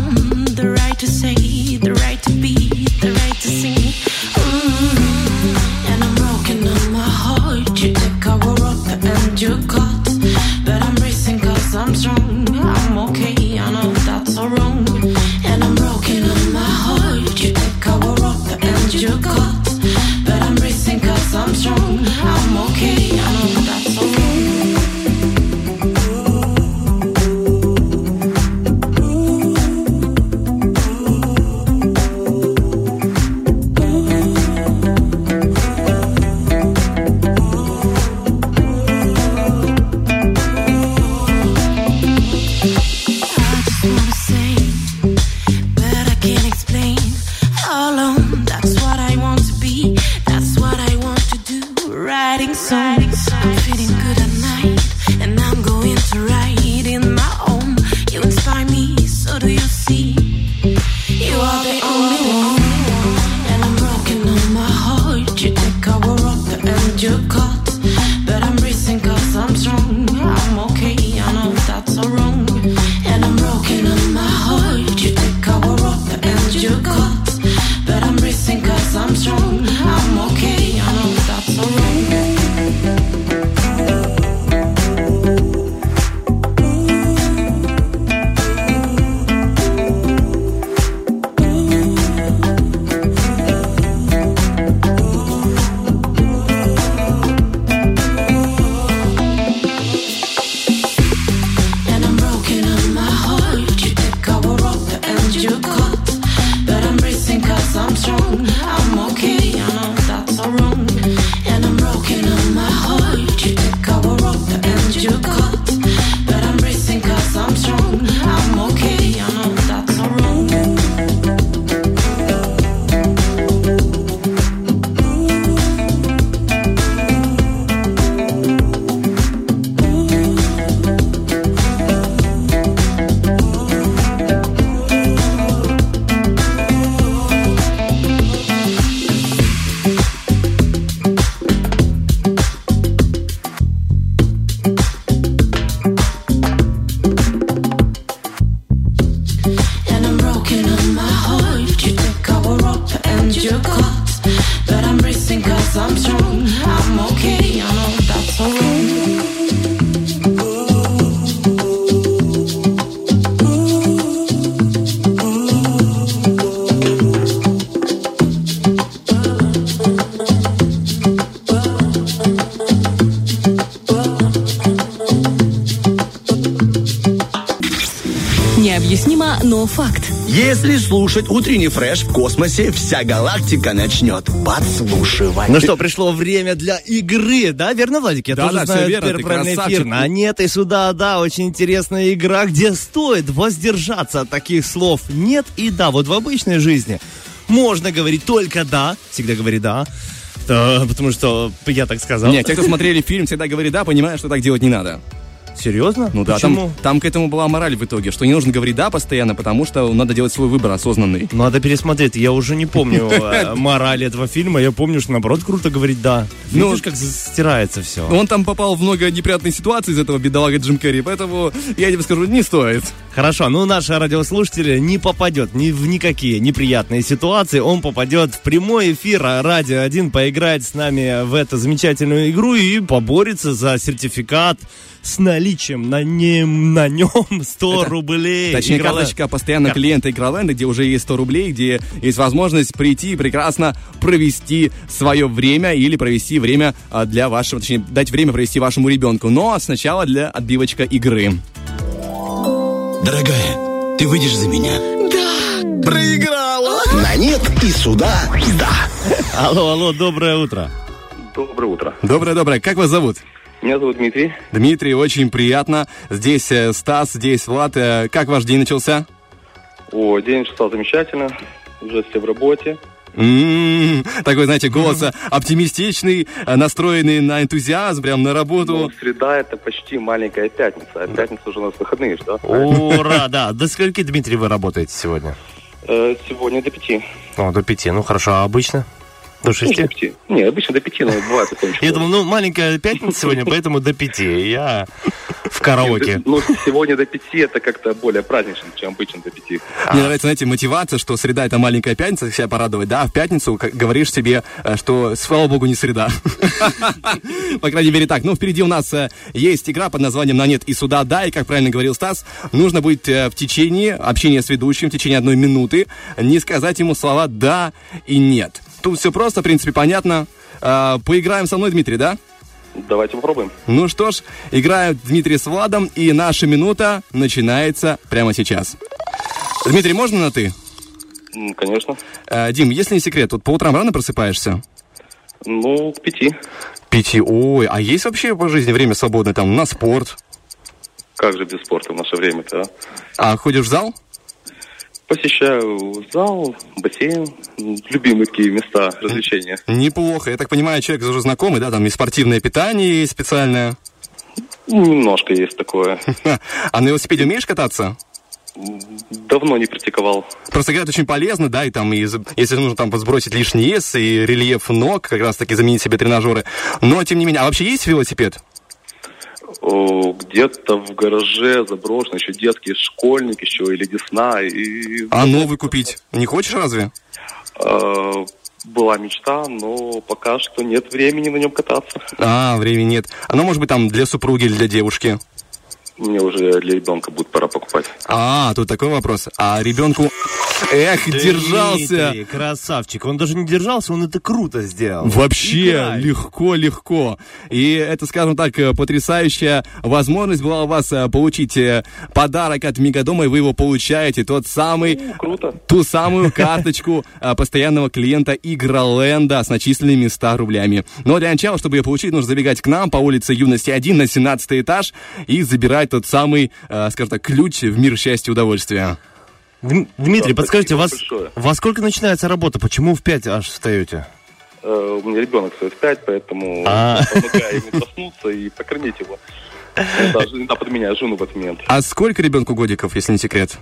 слушать утренний фреш в космосе, вся галактика начнет подслушивать. Ну что, пришло время для игры, да, верно, Владик? Я Да, тоже да, знаю верно, ты правильный красавчик. эфир. А нет, и сюда, да, очень интересная игра, где стоит воздержаться от таких слов «нет» и «да». Вот в обычной жизни можно говорить только «да», всегда говори «да», Да, потому что я так сказал. Нет, те, кто смотрели фильм, всегда говорят «да», понимают, что так делать не надо. Серьезно? Ну да, Почему? там, там к этому была мораль в итоге, что не нужно говорить «да» постоянно, потому что надо делать свой выбор осознанный. Надо пересмотреть. Я уже не помню э, морали этого фильма. Я помню, что наоборот круто говорить «да». Ну, Видишь, как стирается все. Он там попал в много неприятных ситуаций из этого бедолага Джим Керри, поэтому я тебе скажу, не стоит. Хорошо, ну наши радиослушатели не попадет ни в никакие неприятные ситуации. Он попадет в прямой эфир а Радио 1, поиграет с нами в эту замечательную игру и поборется за сертификат с наличием на нем, на нем 100 рублей. Точнее, Игрола- карточка постоянно клиента Игроленда, где уже есть 100 рублей, где есть возможность прийти и прекрасно провести свое время или провести время а, для вашего, точнее, дать время провести вашему ребенку. Но сначала для отбивочка игры. Дорогая, ты выйдешь за меня? Проиграла! На нет и сюда да. Алло, алло, доброе утро. Доброе утро. Доброе-доброе. Как вас зовут? Меня зовут Дмитрий. Дмитрий, очень приятно. Здесь э, Стас, здесь Влад. Э, Как ваш день начался? О, день стал замечательно. Уже все в работе. М, Такой, знаете, голос оптимистичный, э, настроенный на энтузиазм, прям на Ну, работу. среда это почти маленькая пятница. А пятница уже у нас выходные, что? Ура, да. До скольки, Дмитрий, вы работаете сегодня? Сегодня до пяти. О, до пяти. Ну, хорошо, а обычно? До Ну, шести? до пяти. Не, обычно до пяти, но бывает такое. Я думал, ну, маленькая пятница сегодня, поэтому до пяти. Я в караоке. Ну, сегодня до пяти это как-то более празднично, чем обычно до пяти. Мне нравится, знаете, мотивация, что среда это маленькая пятница, себя порадовать, да, а в пятницу говоришь себе, э, что, слава богу, не среда. По крайней мере так. Ну, впереди у нас э, есть игра под названием «На нет и сюда да», и, как правильно говорил Стас, нужно будет э, в течение общения с ведущим, в течение одной минуты, не сказать ему слова «да» и «нет». Тут все просто, в принципе, понятно. Э, Поиграем со мной, Дмитрий, да? Давайте попробуем. Ну что ж, играют Дмитрий с Владом, и наша минута начинается прямо сейчас. Дмитрий, можно на «ты»? Конечно. Э, Дим, если не секрет, вот по утрам рано просыпаешься? Ну, к пяти. Пяти. Ой, а есть вообще по жизни время свободное там на спорт? Как же без спорта в наше время-то, а? А ходишь в зал? Посещаю зал, бассейн, любимые такие места развлечения. Неплохо. Я так понимаю, человек уже знакомый, да, там и спортивное питание есть специальное. Немножко есть такое. А на велосипеде умеешь кататься? Давно не практиковал. Просто говорят, очень полезно, да, и там, и, если нужно там сбросить лишний вес и рельеф ног, как раз таки заменить себе тренажеры. Но, тем не менее, а вообще есть велосипед? Где-то в гараже заброшен, еще детский школьник, еще или десна. И, А новый купить? Не хочешь разве? э, была мечта, но пока что нет времени на нем кататься. А, времени нет. Оно может быть там для супруги или для девушки. Мне уже для ребенка будет пора покупать. А, тут такой вопрос. А ребенку... Эх, держался. Дмитрий, красавчик. Он даже не держался, он это круто сделал. Вообще Играй. легко, легко. И это, скажем так, потрясающая возможность была у вас э, получить э, подарок от Мегадома, и вы его получаете. Тот самый, Круто. ту самую карточку э, постоянного клиента Игроленда с начисленными 100 рублями. Но для начала, чтобы ее получить, нужно забегать к нам по улице Юности 1 на 17 этаж и забирать тот самый, э, скажем так, ключ в мир счастья и удовольствия. Дм- Дмитрий, Да, подскажите, вас, большое. во сколько начинается работа? Почему в 5 аж встаете? Э, У меня ребенок стоит в пять, поэтому А. я помогаю ему проснуться и покормить его. Иногда, иногда подменяю жену в этот момент. А сколько ребенку годиков, если не секрет?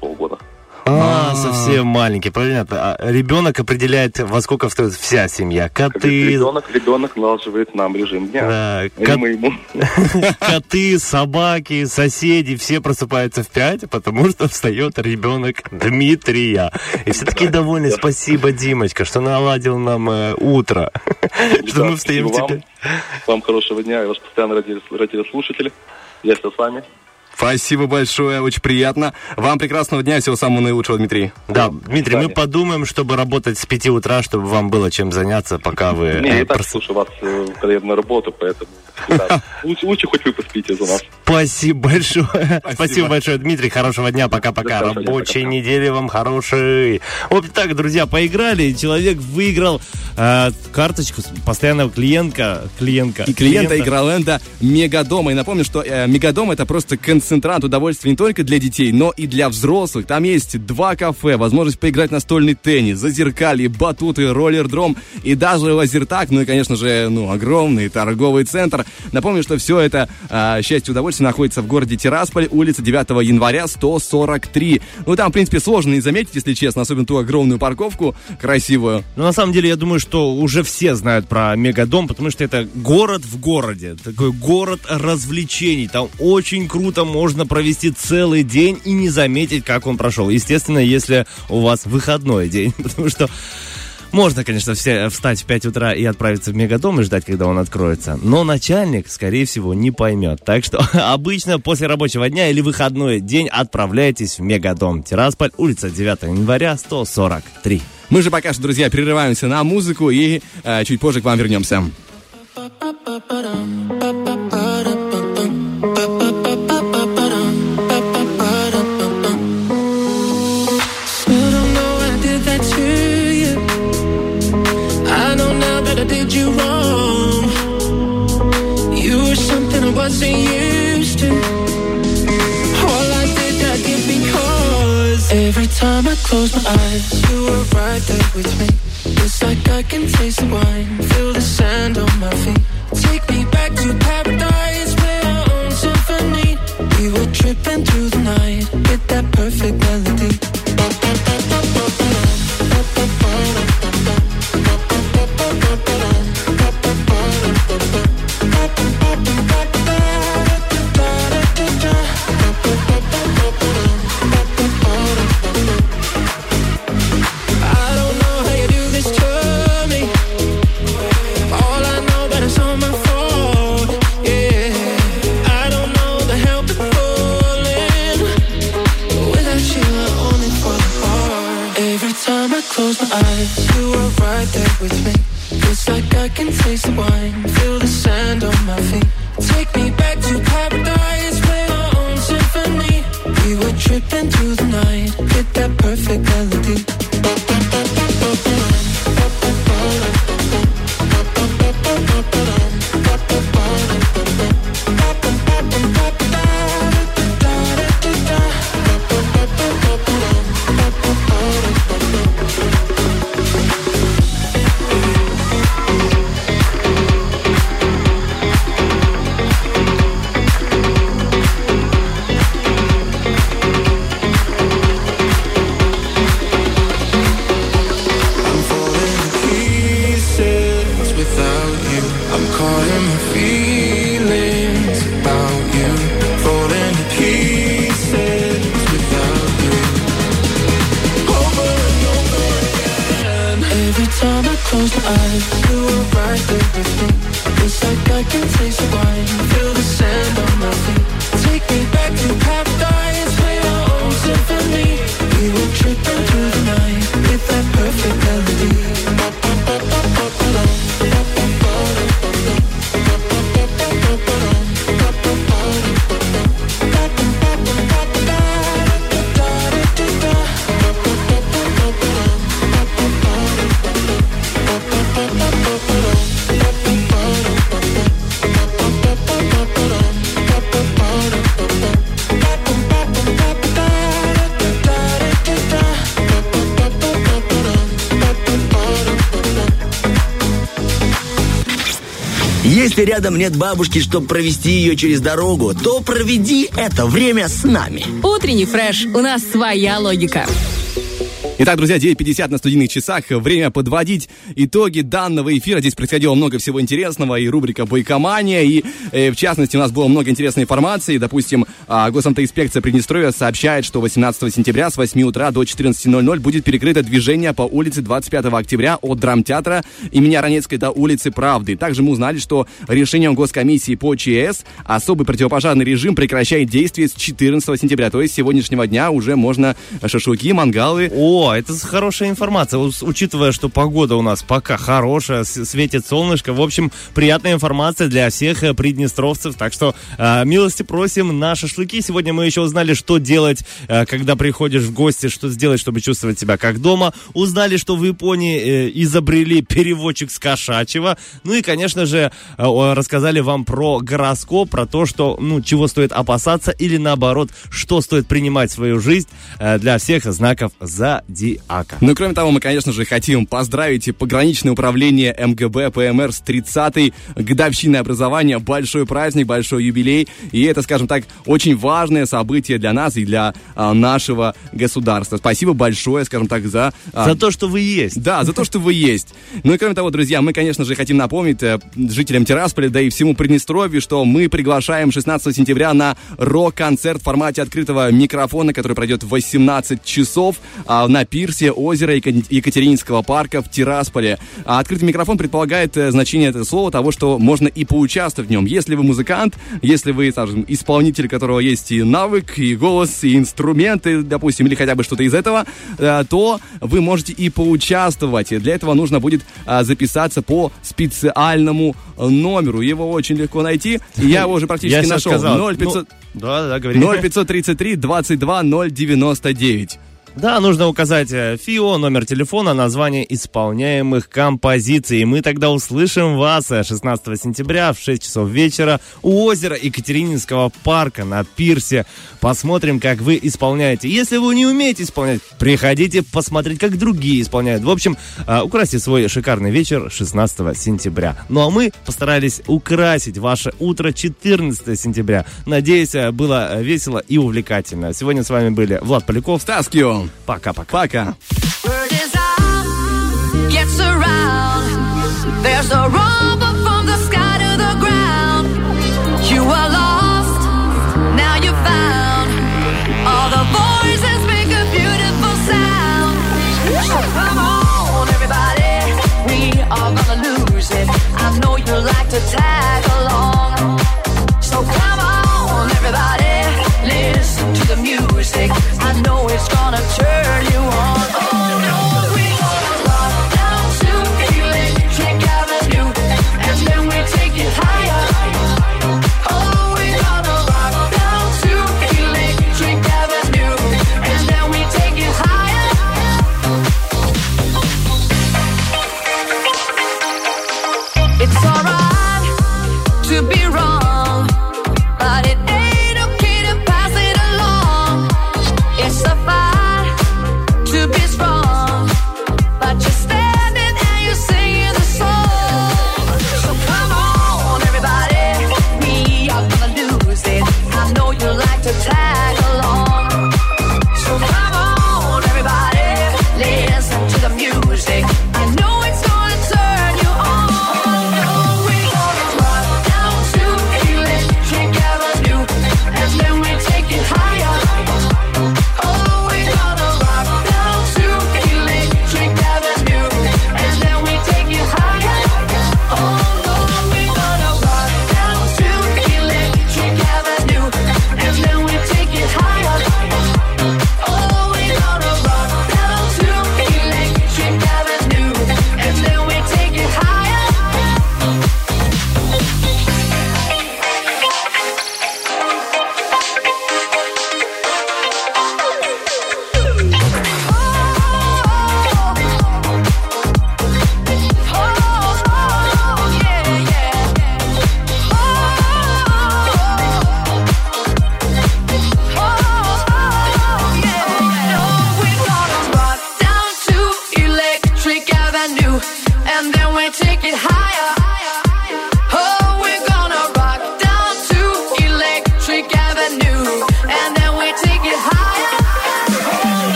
Полгода. А, совсем маленький, понятно. А ребенок определяет, во сколько встает вся семья. Коты, ребенок, ребенок налаживает нам режим дня. да, А кот- мы ему. коты, собаки, соседи, все просыпаются в 5, потому что встает ребенок Дмитрия. И все такие довольны. Спасибо, Димочка, что наладил нам э, утро. Что мы встаем теперь. вам. Хорошего дня, я ваш постоянный ради- радиослушатель. Я все с вами. Спасибо большое, очень приятно. Вам прекрасного дня, всего самого наилучшего, Дмитрий. Да, Дмитрий, мы подумаем, чтобы работать с 5 утра, чтобы вам было чем заняться, пока вы... Не, э, я так прос- слушаю вас, э, когда еду на работу, поэтому лучше, хоть вы поспите за нас. Спасибо большое. Спасибо. большое, Дмитрий. Хорошего дня. Пока-пока. Рабочей недели вам хорошей. Вот так, друзья, поиграли. Человек выиграл э, карточку постоянного клиентка. Клиентка. И клиента Игроленда Мегадома. И напомню, что э, Мегадом это просто концентрат удовольствия не только для детей, но и для взрослых. Там есть два кафе, возможность поиграть настольный теннис, зазеркалье, батуты, роллердром и даже лазертак. Ну и, конечно же, ну, огромный торговый центр. Напомню, что все это э, счастье удовольствие находится в городе Тирасполь, улица 9 января, 143. Ну, там, в принципе, сложно не заметить, если честно, особенно ту огромную парковку красивую. Ну, на самом деле, я думаю, что уже все знают про Мегадом, потому что это город в городе. Такой город развлечений. Там очень круто можно провести целый день и не заметить, как он прошел. Естественно, если у вас выходной день, потому что можно, конечно, все встать в 5 утра и отправиться в Мегадом и ждать, когда он откроется. Но начальник, скорее всего, не поймет. Так что обычно после рабочего дня или выходной день отправляйтесь в Мегадом. Тирасполь, улица 9 января, 143. Мы же пока что, друзья, прерываемся на музыку и э, чуть позже к вам вернемся. Time I close my eyes, you were right there with me. Если рядом нет бабушки, чтобы провести ее через дорогу, то проведи это время с нами. Утренний фреш. У нас своя логика. Итак, друзья, 9.50 на студийных часах. Время подводить итоги данного эфира. Здесь происходило много всего интересного. И рубрика «Бойкомания». И, э, в частности, у нас было много интересной информации. Допустим, а, госавтоинспекция Приднестровья сообщает, что 18 сентября с 8 утра до 14.00 будет перекрыто движение по улице 25 октября от драмтеатра имени Ранецкой до улицы Правды. Также мы узнали, что решением Госкомиссии по ЧС особый противопожарный режим прекращает действие с 14 сентября. То есть с сегодняшнего дня уже можно шашлыки, мангалы. О, это хорошая информация, учитывая, что погода у нас пока хорошая, светит солнышко. В общем, приятная информация для всех э, приднестровцев. Так что э, милости просим на шашлыки. Сегодня мы еще узнали, что делать, э, когда приходишь в гости, что сделать, чтобы чувствовать себя как дома. Узнали, что в Японии э, изобрели переводчик с кошачьего. Ну и, конечно же, э, рассказали вам про гороскоп, про то, что, ну, чего стоит опасаться или наоборот, что стоит принимать в свою жизнь э, для всех знаков зодиака. Ну, кроме того, мы, конечно же, хотим поздравить и пограничное управление МГБ ПМР с 30-й годовщиной образования. Большой праздник, большой юбилей. И это, скажем так, очень важное событие для нас и для а, нашего государства. Спасибо большое, скажем так, за... а, За то, что вы есть. Да, за то, что вы есть. Ну и кроме того, друзья, мы, конечно же, хотим напомнить э, жителям Тирасполя, да и всему Приднестровью, что мы приглашаем 16 сентября на рок-концерт в формате открытого микрофона, который пройдет в 18 часов а, на пирсе озера Ека- Екатерининского парка в Тирасполе. А открытый микрофон предполагает э, значение этого слова того, что можно и поучаствовать в нем. Если вы музыкант, если вы, скажем, исполнитель, у которого есть и навык, и голос, и инструменты, допустим, или хотя бы что-то из этого, э, то вы можете и поучаствовать. И для этого нужно будет а, записаться по специальному э, номеру. Его очень легко найти. Я его уже практически нашел. сказал. 0500... Ну, да, да, говори. 0533 22 099. Да, нужно указать э, ФИО, номер телефона, название исполняемых композиций. И мы тогда услышим вас э, 16 сентября в 6 часов вечера у озера Екатерининского парка на пирсе. Посмотрим, как вы исполняете. Если вы не умеете исполнять, приходите посмотреть, как другие исполняют. В общем, э, украсьте свой шикарный вечер 16 сентября. Ну а мы постарались украсить ваше утро 14 сентября. Надеюсь, э, было э, весело и увлекательно. Сегодня с вами были Влад Поляков. Стас Кион. Пока-пока. Пока. Word is out, gets around. There's a